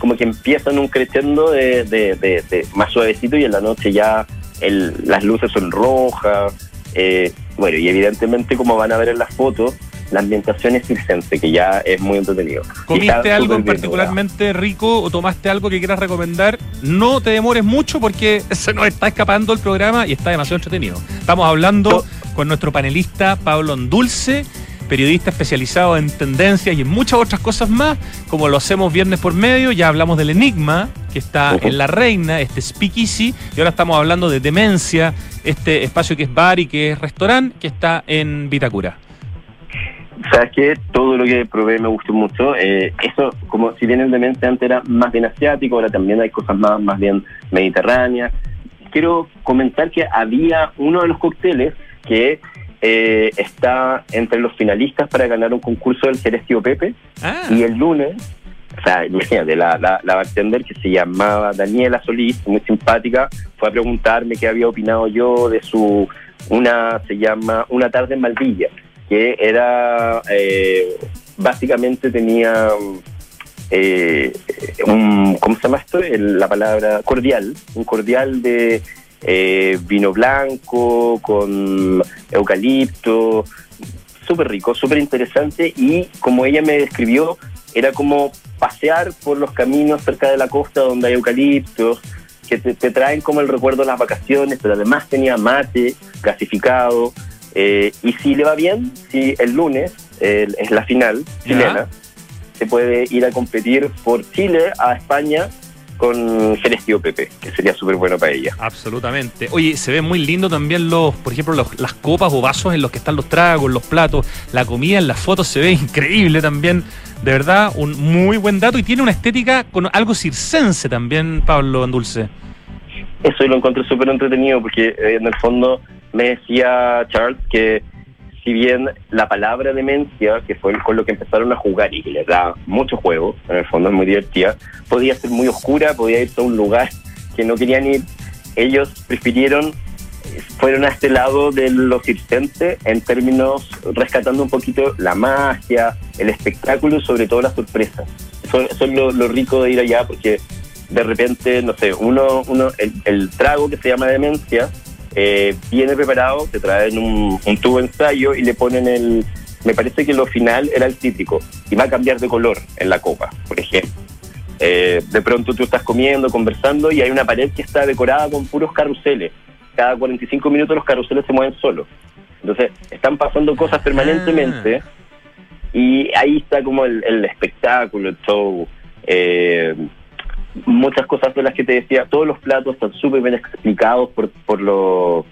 como que empiezan un creciendo de, de, más suavecito y en la noche ya el, las luces son rojas. Eh, bueno, y evidentemente como van a ver en las fotos, la ambientación es circense, que ya es muy entretenido. ¿Comiste algo en particularmente rico o tomaste algo que quieras recomendar? No te demores mucho porque *laughs* se nos está escapando el programa y está demasiado entretenido. Estamos hablando con nuestro panelista Pablo Dulce periodista especializado en tendencias y en muchas otras cosas más, como lo hacemos viernes por medio. Ya hablamos del Enigma, que está en La Reina, este Speakeasy, y ahora estamos hablando de Demencia, este espacio que es bar y que es restaurante, que está en Vitacura. Sabes que todo lo que probé me gustó mucho. Eh, eso, como si bien el Demencia antes era más bien asiático, ahora también hay cosas más, más bien mediterráneas. Quiero comentar que había uno de los cócteles que eh, está entre los finalistas para ganar un concurso del Jerez Pepe. Ah. Y el lunes, o sea, *laughs* imagínate, la, la, la bartender que se llamaba Daniela Solís, muy simpática, fue a preguntarme qué había opinado yo de su, una, se llama Una tarde en Maldilla, que era, eh, básicamente tenía... Eh, un, ¿cómo se llama esto? la palabra cordial, un cordial de eh, vino blanco, con eucalipto, súper rico, súper interesante y como ella me describió, era como pasear por los caminos cerca de la costa donde hay eucaliptos, que te, traen como el recuerdo de las vacaciones, pero además tenía mate gasificado. Eh, y si le va bien, si el lunes es la final chilena, se puede ir a competir por Chile a España con Jerez Pepe, que sería súper bueno para ella. Absolutamente. Oye, se ve muy lindo también los, por ejemplo, las copas o vasos en los que están los tragos, los platos, la comida en las fotos se ve *laughs* increíble también. De verdad, un muy buen dato y tiene una estética con algo circense también, Pablo Andulce. Eso lo encontré súper entretenido porque eh, en el fondo me decía Charles que si bien la palabra demencia, que fue con lo que empezaron a jugar y que les da mucho juego, en el fondo es muy divertida, podía ser muy oscura, podía irse a un lugar que no querían ir, ellos prefirieron, fueron a este lado de lo circense en términos rescatando un poquito la magia, el espectáculo y sobre todo la sorpresa. Eso, es lo, rico de ir allá porque de repente, no sé, uno, uno el, el trago que se llama demencia, eh, viene preparado, te traen un, un tubo ensayo y le ponen el, me parece que lo final era el cítrico y va a cambiar de color en la copa, por ejemplo. Eh, de pronto tú estás comiendo, conversando y hay una pared que está decorada con puros carruseles. Cada 45 minutos los carruseles se mueven solos. Entonces, están pasando cosas permanentemente y ahí está como el, el espectáculo, el show. Eh, muchas cosas de las que te decía, todos los platos están súper bien explicados por, por, lo,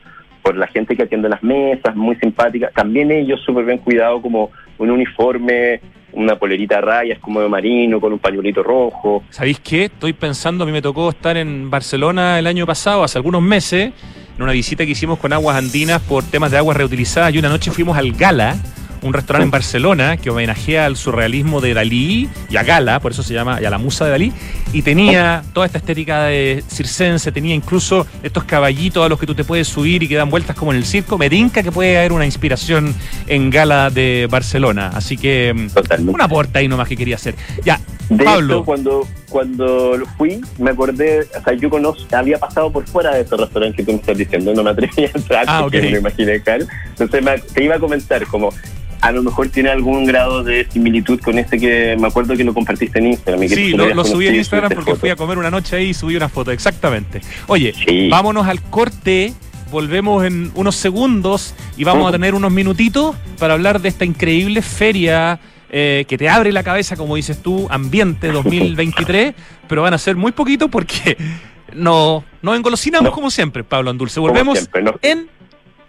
por la gente que atiende las mesas, muy simpática. También ellos súper bien cuidados como un uniforme, una polerita a rayas como de marino, con un pañuelito rojo. ¿Sabéis qué? Estoy pensando, a mí me tocó estar en Barcelona el año pasado, hace algunos meses, en una visita que hicimos con Aguas Andinas por temas de aguas reutilizadas y una noche fuimos al Gala un restaurante en Barcelona que homenajea al surrealismo de Dalí y a Gala, por eso se llama, y a la musa de Dalí, y tenía toda esta estética de circense, tenía incluso estos caballitos a los que tú te puedes subir y que dan vueltas como en el circo. Me tinca que puede haber una inspiración en Gala de Barcelona, así que mm, una puerta ahí nomás que quería hacer. Ya, de Pablo. cuando, cuando fui, me acordé, o sea, yo conozco, había pasado por fuera de ese restaurante que tú me estás diciendo, no me atreví a entrar ah, porque me imaginé cal. Entonces me, te iba a comentar como a lo mejor tiene algún grado de similitud con ese que me acuerdo que lo compartiste en Instagram. sí, lo, subí en Instagram porque fui a comer una noche ahí y subí una foto, exactamente. Oye, vámonos al corte, volvemos en unos segundos y vamos a tener unos minutitos para hablar de esta increíble feria. Eh, que te abre la cabeza, como dices tú, Ambiente 2023, pero van a ser muy poquitos porque *laughs* no, nos engolosinamos como siempre, Pablo Andulce. Volvemos en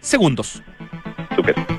segundos. Super.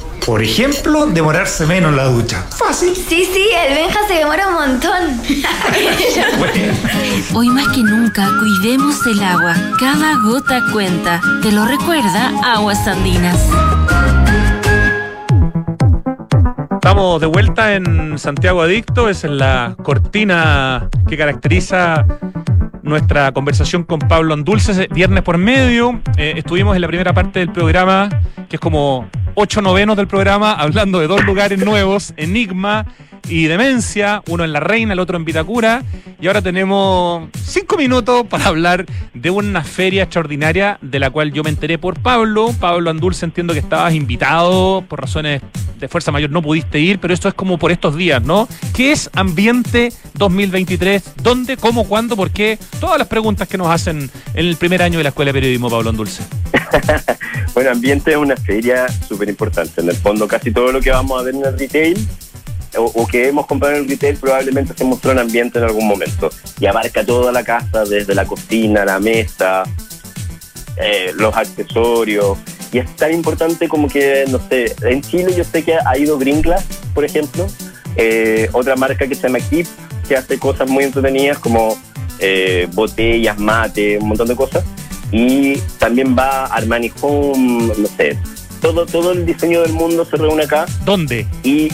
Por ejemplo, demorarse menos en la ducha. Fácil. Sí, sí, el Benja se demora un montón. *laughs* Hoy más que nunca, cuidemos el agua. Cada gota cuenta. Te lo recuerda Aguas Andinas. Estamos de vuelta en Santiago Adicto. Esa es la cortina que caracteriza nuestra conversación con Pablo Andulce, viernes por medio. Eh, estuvimos en la primera parte del programa, que es como ocho novenos del programa, hablando de dos lugares nuevos, Enigma y Demencia, uno en La Reina, el otro en Vitacura. Y ahora tenemos cinco minutos para hablar de una feria extraordinaria de la cual yo me enteré por Pablo. Pablo Andulce, entiendo que estabas invitado por razones de fuerza mayor, no pudiste ir, pero esto es como por estos días, ¿no? ¿Qué es Ambiente 2023? ¿Dónde, cómo, cuándo, por qué? Todas las preguntas que nos hacen en el primer año de la Escuela de Periodismo, Pablo Andulce. *laughs* bueno, Ambiente es una feria súper importante. En el fondo, casi todo lo que vamos a ver en el retail o, que hemos comprado en el retail probablemente se mostró en ambiente en algún momento y abarca toda la casa, desde la cocina, la mesa, eh, los accesorios. Y es tan importante como que, no sé, en Chile yo sé que ha ido Gringlas, por ejemplo, eh, otra marca que se llama Keep, que hace cosas muy entretenidas como eh, botellas, mate, un montón de cosas. Y también va Armani Home, no sé, todo, todo el diseño del mundo se reúne acá. ¿Dónde? Y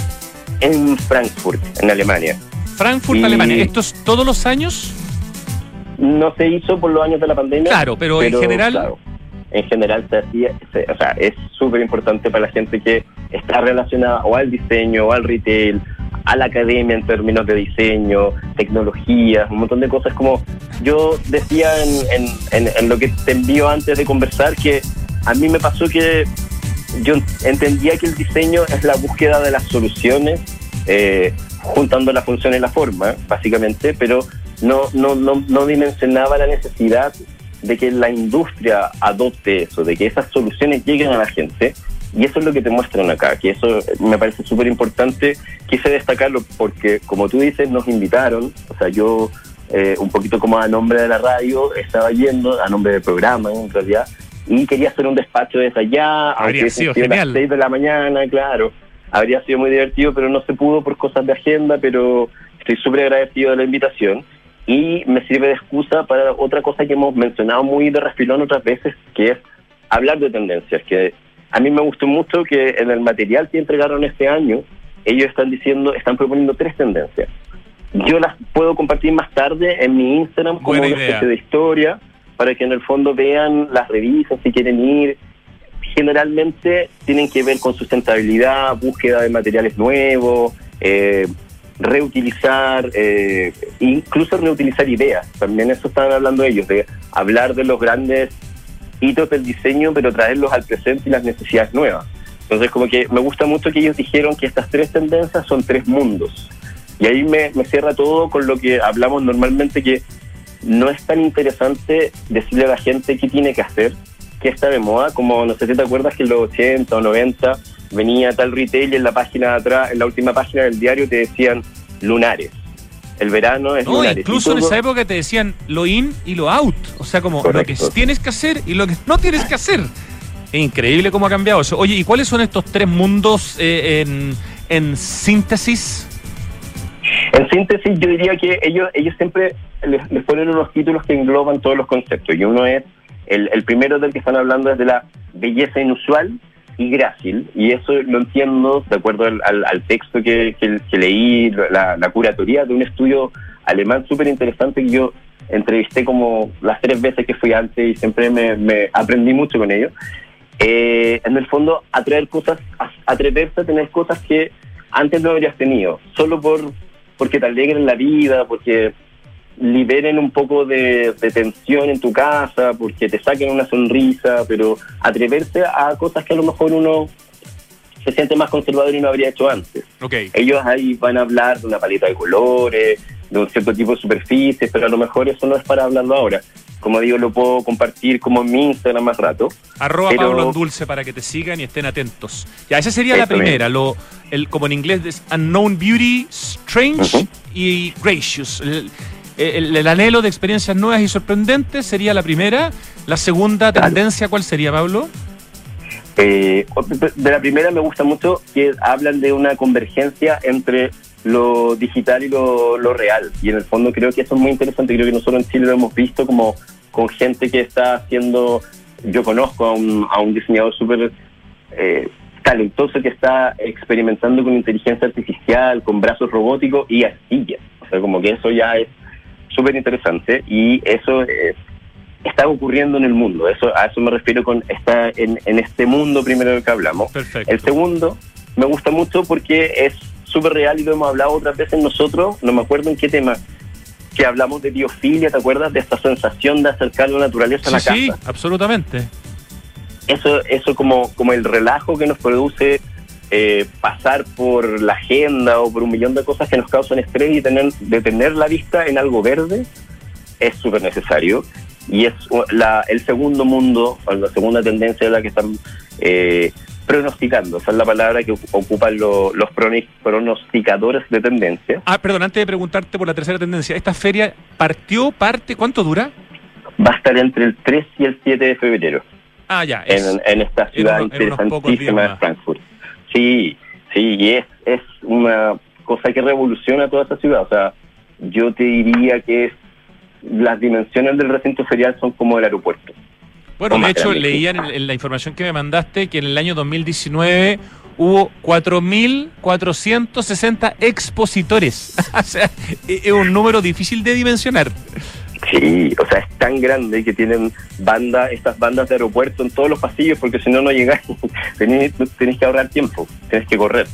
en Frankfurt, en Alemania. Frankfurt, Alemania. ¿Esto es todos los años? No se hizo por los años de la pandemia. Claro, pero, en general. en general se hacía, o sea, es súper importante para la gente que está relacionada o al diseño o al retail, a la academia en términos de diseño, tecnologías, un montón de cosas. Como yo decía en, en, en lo que te envío antes de conversar, que a mí me pasó que yo entendía que el diseño es la búsqueda de las soluciones, eh, juntando la función y la forma, básicamente, pero no, no, no, no dimensionaba la necesidad de que la industria adopte eso, de que esas soluciones lleguen a la gente. Y eso es lo que te muestran acá, que eso me parece súper importante. Quise destacarlo porque, como tú dices, nos invitaron, o sea, yo eh, un poquito como a nombre de la radio estaba yendo, a nombre del programa en realidad, y quería hacer un despacho desde allá, aunque sido genial. a las 6 de la mañana, claro. habría sido muy divertido, pero no se pudo por cosas de agenda, pero estoy súper agradecido de la invitación y me sirve de excusa para otra cosa que hemos mencionado muy de refilón otras veces, que es hablar de tendencias, que a mí me gustó mucho que en el material que entregaron este año, ellos están diciendo, están proponiendo tres tendencias. Yo las puedo compartir más tarde en mi Instagram como Buena una idea. especie de historia, para que en el fondo vean las revistas si quieren ir. Generalmente tienen que ver con sustentabilidad, búsqueda de materiales nuevos, eh, reutilizar, eh, incluso reutilizar ideas. También eso estaban hablando ellos, de hablar de los grandes hitos del diseño, pero traerlos al presente y las necesidades nuevas. Entonces, como que me gusta mucho que ellos dijeron que estas tres tendencias son tres mundos. Y ahí me, me cierra todo con lo que hablamos normalmente, que no es tan interesante decirle a la gente qué tiene que hacer, qué está de moda, como no sé si te acuerdas que en los 80 o 90 venía tal retail y en la página de atrás, en la última página del diario te decían lunares. El verano es No, lunares. incluso en esa época te decían lo in y lo out. O sea, como lo que tienes que hacer y lo que no tienes que hacer. Es increíble cómo ha cambiado eso. Oye, ¿y cuáles son estos tres mundos eh, en, en síntesis? En síntesis, yo diría que ellos, ellos siempre les, les ponen unos títulos que engloban todos los conceptos. Y uno es, el, el primero del que están hablando es de la belleza inusual y grácil. Y eso lo entiendo de acuerdo al, texto que, leí, la, la curatoría de un estudio alemán súper interesante que yo entrevisté como las tres veces que fui antes y siempre me, aprendí mucho con ellos. Eh, en el fondo, atraer cosas, atreverse a tener cosas que antes no habrías tenido, solo por porque te alegren la vida, porque liberen un poco de, de tensión en tu casa, porque te saquen una sonrisa, pero atreverse a cosas que a lo mejor uno se siente más conservador y no habría hecho antes. Ok. Ellos ahí van a hablar de una paleta de colores, de un cierto tipo de superficies, pero a lo mejor eso no es para hablarlo ahora. Como digo, lo puedo compartir como en mi Instagram más rato. Arroba Pero- Pablo Dulce para que te sigan y estén atentos. Ya, esa sería la primera, lo, el, como en inglés es Unknown Beauty, Strange y Gracious. El, el- el anhelo de experiencias nuevas y sorprendentes sería la primera. La segunda tendencia, ¿cuál sería, Pablo? Eh, de la primera me gusta mucho que hablan de una convergencia entre lo digital y lo, lo real. Y en el fondo creo que eso es muy interesante. Creo que nosotros en Chile lo hemos visto como con gente que está haciendo... Yo conozco a un, a un diseñador súper eh, talentoso que está experimentando con inteligencia artificial, con brazos robóticos y arcillas. O sea, como que eso ya es súper interesante y eso eh, está ocurriendo en el mundo. Eso A eso me refiero con está en, en este mundo primero del que hablamos. Perfecto. El segundo me gusta mucho porque es súper real y lo hemos hablado otras veces nosotros, no me acuerdo en qué tema, que hablamos de biofilia, ¿te acuerdas? De esta sensación de acercar la naturaleza a la Sí, sí, casa. absolutamente. Eso, eso como, como el relajo que nos produce eh, pasar por la agenda o por un millón de cosas que nos causan estrés y tener, de tener la vista en algo verde es súper necesario. Y es la, el segundo mundo, o la segunda tendencia de la que están eh, pronosticando. Esa es la palabra que ocupan lo- los pronosticadores de tendencia. Ah, perdón, antes de preguntarte por la tercera tendencia, ¿esta feria partió, parte, cuánto dura? Va a estar entre el 3 y el 7 de febrero. Ah, ya. es- en, en esta ciudad en interesantísima de. Frankfurt. Sí, sí, y es, es una cosa que revoluciona toda esa ciudad. O sea, yo te diría que es, las dimensiones del recinto ferial son como el aeropuerto. Bueno, de hecho, leía en, en la información que me mandaste que en el año 2019 hubo 4.460 expositores. *laughs* o sea, es es un número difícil de dimensionar. Sí, o sea, es tan grande que tienen banda, estas bandas de aeropuerto en todos los pasillos, porque si no, no llegáis. *laughs* tenés, tenés que ahorrar tiempo, tenés que correr.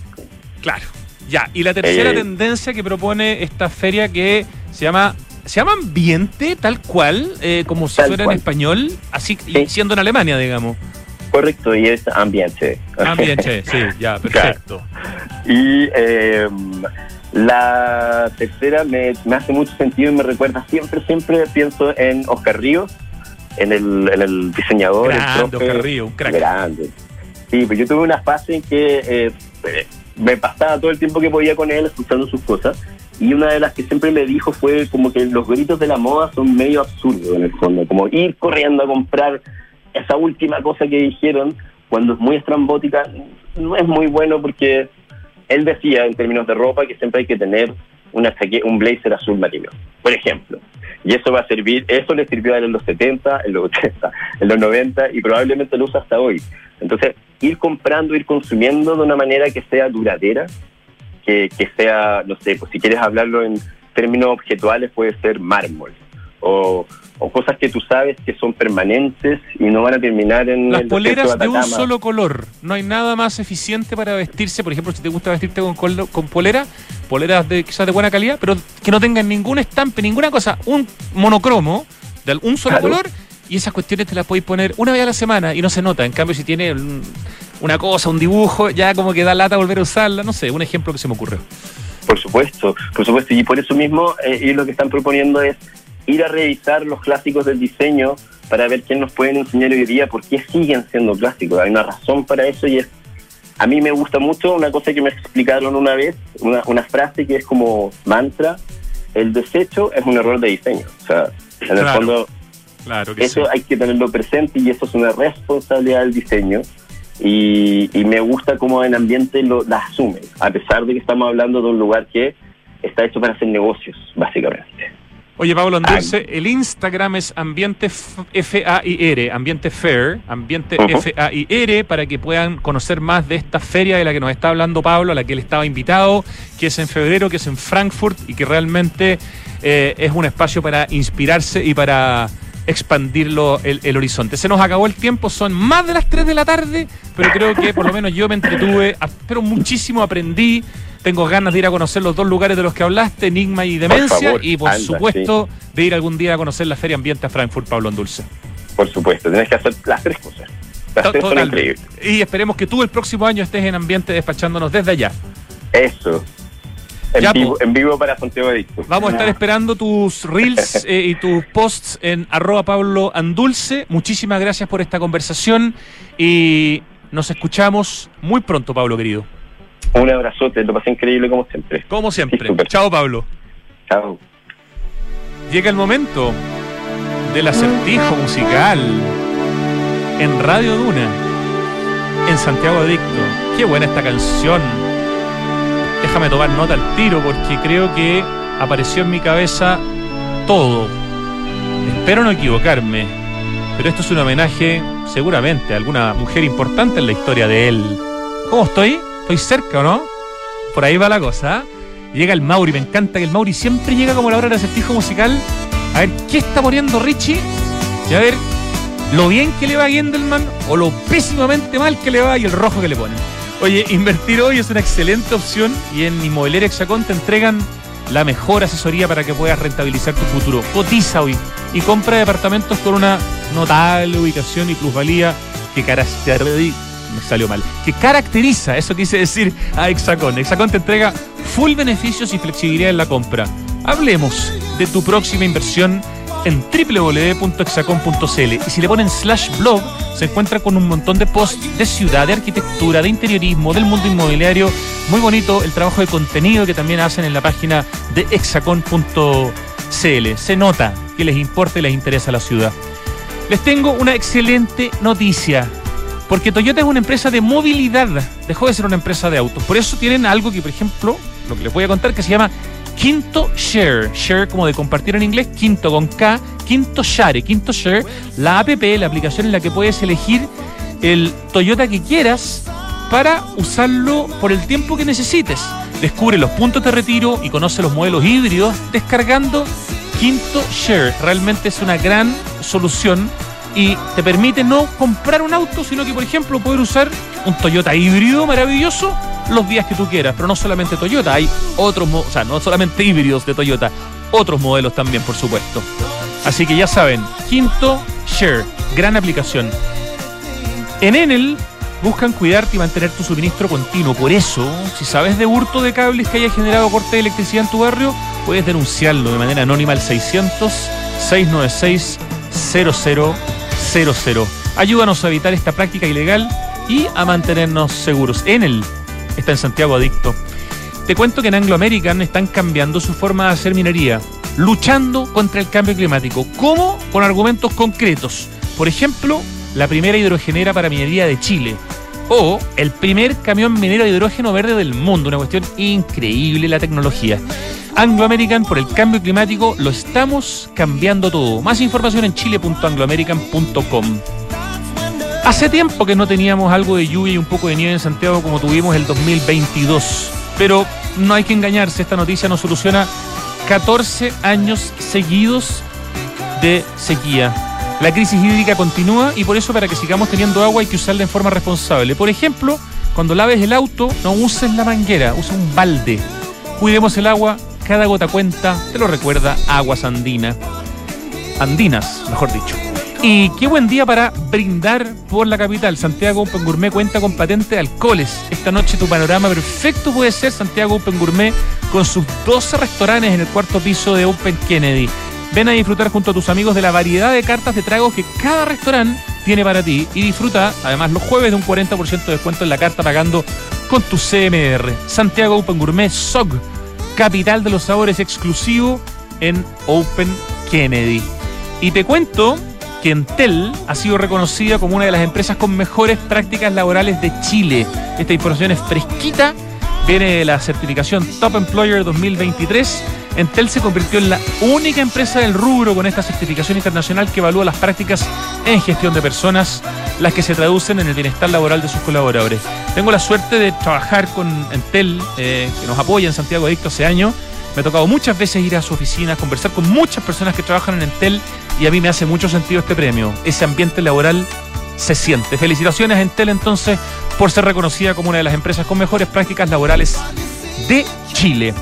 Claro. Ya, y la tercera Eh, tendencia que propone esta feria que se llama se llama ambiente tal cual, eh, como si Tal fuera cual. en español, así y siendo en Alemania, digamos. Correcto, y es ambiente. Ambiente, *laughs* sí, ya, perfecto. Y eh, la tercera me, me hace mucho sentido y me recuerda siempre, siempre pienso en Oscar Ríos, en el, en el diseñador. el Grande, profe. Oscar Ríos, un crack. Grande. Sí, pues yo tuve una fase en que eh, me pasaba todo el tiempo que podía con él escuchando sus cosas. Y una de las que siempre me dijo fue como que los gritos de la moda son medio absurdos en el fondo, como ir corriendo a comprar esa última cosa que dijeron cuando es muy estrambótica no es muy bueno porque él decía en términos de ropa que siempre hay que tener una un blazer azul marino, por ejemplo. Y eso va a servir, eso le sirvió a él en los 70, en los 80, *laughs* en los 90 y probablemente lo usa hasta hoy. Entonces, ir comprando, ir consumiendo de una manera que sea duradera, que, que sea, no sé, pues si quieres hablarlo en términos objetuales puede ser mármol o, o cosas que tú sabes que son permanentes y no van a terminar en Las el poleras de un solo color. No hay nada más eficiente para vestirse. Por ejemplo, si te gusta vestirte con, col- con polera, poleras de quizás de buena calidad, pero que no tengan ningún estampe, ninguna cosa. Un monocromo de un solo Claro. color y esas cuestiones te las podéis poner una vez a la semana y no se nota. En cambio, si tiene un- una cosa, un dibujo, ya como que da lata volver a usarla. No sé, un ejemplo que se me ocurre. Por supuesto, por supuesto. Y por eso mismo, eh, ellos lo que están proponiendo es ir a revisar los clásicos del diseño para ver quién nos pueden enseñar hoy día por qué siguen siendo clásicos. Hay una razón para eso y es, a mí me gusta mucho una cosa que me explicaron una vez, una, una frase que es como mantra, el desecho es un error de diseño. O sea, en el Claro. fondo, Claro que eso sí. hay que tenerlo presente y eso es una responsabilidad del diseño. Y, y me gusta cómo en ambiente lo, la asumen, a pesar de que estamos hablando de un lugar que está hecho para hacer negocios, básicamente. Oye, Pablo Andulce, el Instagram es Ambiente F-A-I-R, Ambiente Fair, Ambiente Ujú. F-A-I-R, para que puedan conocer más de esta feria de la que nos está hablando Pablo, a la que él estaba invitado, que es en febrero, que es en Frankfurt y que realmente eh, es un espacio para inspirarse y para expandirlo el, el horizonte. Se nos acabó el tiempo, son más de las 3 de la tarde, pero creo que por lo menos yo me entretuve, pero muchísimo aprendí. Tengo ganas de ir a conocer los dos lugares de los que hablaste, Enigma y Demencia, favor, y por anda, supuesto de ir algún día a conocer la Feria Ambiente a Frankfurt, Pablo Andulce. Por supuesto, tienes que hacer las tres cosas. Las tres son increíbles. Y esperemos que tú el próximo año estés en Ambiente despachándonos desde allá. Eso. En, Ya, vivo, po. en vivo para Santiago Adicto. Vamos a estar esperando tus reels *laughs* eh, y tus posts en arroba Pablo Andulce. Muchísimas gracias por esta conversación y nos escuchamos muy pronto, Pablo querido. Un abrazote, lo pasé increíble como siempre. Como siempre. Sí. Chao, Pablo. Chao. Llega el momento del acertijo musical en Radio Duna, en Santiago Adicto. Qué buena esta canción. Déjame tomar nota al tiro porque creo que apareció en mi cabeza todo. Espero no equivocarme, pero esto es un homenaje seguramente a alguna mujer importante en la historia de él. ¿Cómo estoy? ¿Estoy cerca o no? Por ahí va la cosa. ¿ah? Llega el Mauri, me encanta que el Mauri siempre llega como la hora del acertijo musical. A ver, ¿qué está poniendo Richie? Y a ver, lo bien que le va a Gendelman o lo pésimamente mal que le va y el rojo que le ponen. Oye, *laughs* invertir hoy es una excelente opción y en Inmobiliaria Hexacón te entregan la mejor asesoría para que puedas rentabilizar tu futuro. Cotiza hoy y compra departamentos con una notable ubicación y plusvalía que caracteriza me salió mal. Que caracteriza, eso quise decir, a Hexacón. Hexacón te entrega full beneficios y flexibilidad en la compra. Hablemos de tu próxima inversión en www.hexacon.cl y si le ponen slash blog se encuentra con un montón de posts de ciudad, de arquitectura, de interiorismo, del mundo inmobiliario. Muy bonito el trabajo de contenido que también hacen en la página de hexacon.cl. Se nota que les importa y les interesa la ciudad. Les tengo una excelente noticia. Porque Toyota es una empresa de movilidad, dejó de ser una empresa de autos. Por eso tienen algo que, por ejemplo, lo que les voy a contar, que se llama Quinto Share. Share como de compartir en inglés, quinto con K, Quinto Share. Quinto Share, la app, la aplicación en la que puedes elegir el Toyota que quieras para usarlo por el tiempo que necesites. Descubre los puntos de retiro y conoce los modelos híbridos descargando Quinto Share. Realmente es una gran solución y te permite no comprar un auto, sino que, por ejemplo, poder usar un Toyota híbrido maravilloso los días que tú quieras. Pero no solamente Toyota, hay otros, o sea, no solamente híbridos de Toyota, otros modelos también, por supuesto. Así que ya saben, Quinto Share, gran aplicación. En Enel buscan cuidarte y mantener tu suministro continuo. Por eso, si sabes de hurto de cables que haya generado corte de electricidad en tu barrio, puedes denunciarlo de manera anónima al 600-696-0000. Ayúdanos a evitar esta práctica ilegal y a mantenernos seguros. Enel está en Santiago Adicto. Te cuento que en Anglo American están cambiando su forma de hacer minería, luchando contra el cambio climático. ¿Cómo? Con argumentos concretos. Por ejemplo, la primera hidrogenera para minería de Chile. o el primer camión minero de hidrógeno verde del mundo. Una cuestión increíble la tecnología. Anglo American, por el cambio climático, lo estamos cambiando todo. Más información en chile.angloamerican.com. Hace tiempo que no teníamos algo de lluvia y un poco de nieve en Santiago como tuvimos el 2022. Pero no hay que engañarse, esta noticia nos soluciona 14 años seguidos de sequía. La crisis hídrica continúa y por eso para que sigamos teniendo agua hay que usarla en forma responsable. Por ejemplo, cuando laves el auto, no uses la manguera, usa un balde. Cuidemos el agua, cada gota cuenta, te lo recuerda Aguas Andina. Andinas, mejor dicho. Y qué buen día para brindar por la capital. Santiago Open Gourmet cuenta con patente de alcoholes. Esta noche tu panorama perfecto puede ser Santiago Open Gourmet con sus 12 restaurantes en el cuarto piso de Open Kennedy. Ven a disfrutar junto a tus amigos de la variedad de cartas de tragos que cada restaurante tiene para ti y disfruta además los jueves de un 40% de descuento en la carta pagando con tu CMR. Santiago Open Gourmet SOG, capital de los sabores exclusivo en Open Kennedy. Y te cuento que Entel ha sido reconocida como una de las empresas con mejores prácticas laborales de Chile. Esta información es fresquita, viene de la certificación Top Employer 2023. Entel se convirtió en la única empresa del rubro con esta certificación internacional que evalúa las prácticas en gestión de personas, las que se traducen en el bienestar laboral de sus colaboradores. Tengo la suerte de trabajar con Entel, eh, que nos apoya en Santiago Adicto hace años. Me ha tocado muchas veces ir a su oficina, conversar con muchas personas que trabajan en Entel y a mí me hace mucho sentido este premio. Ese ambiente laboral se siente. Felicitaciones a Entel entonces por ser reconocida como una de las empresas con mejores prácticas laborales de Chile.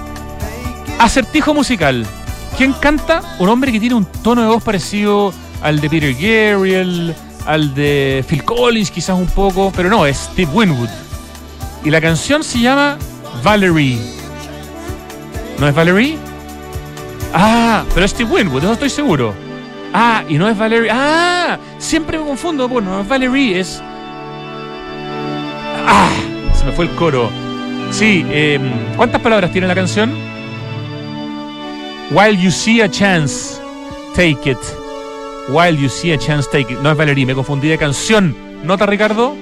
Acertijo musical. ¿Quién canta? Un hombre que tiene un tono de voz parecido al de Peter Gabriel, al de Phil Collins quizás un poco, pero no, es Steve Winwood. Y la canción se llama Valerie. ¿No es Valerie? Ah, pero es Steve Winwood, eso estoy seguro. Ah, y no es Valerie. Ah, siempre me confundo. Bueno, no es Valerie, es. Ah, se me fue el coro. Sí, eh, ¿cuántas palabras tiene la canción? While you see a chance, take it. While you see a chance, take it. No es Valerie, me confundí de canción. ¿Nota, Ricardo?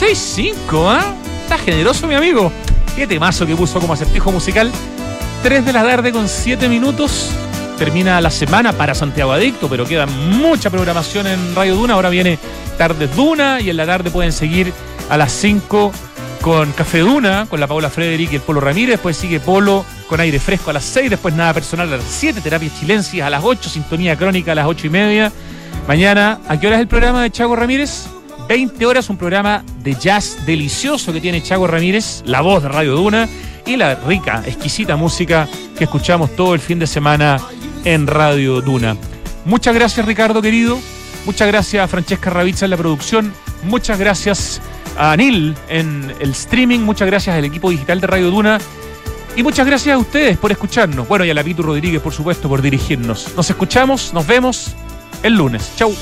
6-5, ¿ah? Está generoso, mi amigo. Qué temazo que puso como acertijo musical. 3 de la tarde con 7 minutos termina la semana para Santiago Adicto, pero queda mucha programación en Radio Duna. Ahora viene Tardes Duna y en la tarde pueden seguir a las 5 con Café Duna, con la Paula Frederick y el Polo Ramírez. Después sigue Polo con aire fresco a las 6. Después nada personal a las 7. Terapias chilencias a las 8. Sintonía crónica a las 8 y media. Mañana, ¿a qué hora es el programa de Chago Ramírez? 20 horas, un programa de jazz delicioso que tiene Chago Ramírez, la voz de Radio Duna y la rica, exquisita música que escuchamos todo el fin de semana en Radio Duna. Muchas gracias Ricardo querido, muchas gracias a Francesca Ravizza en la producción, muchas gracias a Anil en el streaming, muchas gracias al equipo digital de Radio Duna y muchas gracias a ustedes por escucharnos. Bueno, y a la Pitu Rodríguez, por supuesto, por dirigirnos. Nos escuchamos, nos vemos el lunes. Chau.